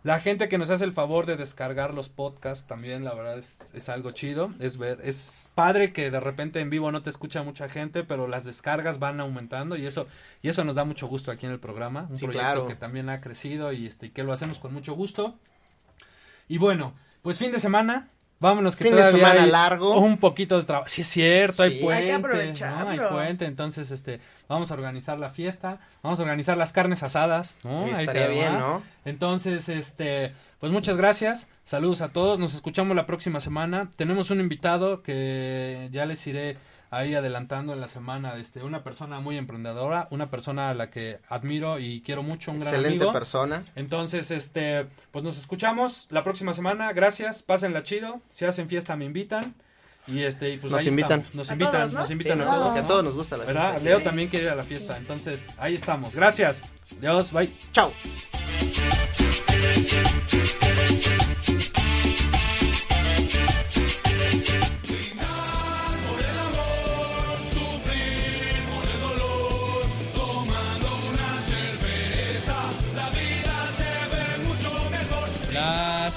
La gente que nos hace el favor de descargar los podcasts también, la verdad es, es algo chido. Es ver, es padre que de repente en vivo no te escucha mucha gente, pero las descargas van aumentando y eso, y eso nos da mucho gusto aquí en el programa. Un Sí, proyecto claro. que también ha crecido y este, y que lo hacemos con mucho gusto. Y bueno, pues fin de semana. Vámonos que Fin de todavía semana hay largo. un poquito de trabajo. Sí es cierto, hay puente, Hay que. Hay puente, entonces este vamos a organizar la fiesta, vamos a organizar las carnes asadas, estaría bien. ¿no? Entonces, este, pues muchas gracias. Saludos a todos. Nos escuchamos la próxima semana. Tenemos un invitado que ya les iré ahí adelantando en la semana, este, una persona muy emprendedora, una persona a la que admiro y quiero mucho, un gran Excelente amigo. persona. Entonces, este, pues nos escuchamos la próxima semana. Gracias, pásenla chido. Si hacen fiesta me invitan. Y este, y pues Nos ahí invitan. estamos. Nos A invitan, todos, ¿no? nos Sí, invitan a todos. que a todos nos gusta la ¿Verdad? fiesta. Leo también quiere ir a la fiesta. Entonces, ahí estamos. Gracias. Dios, bye. Chao.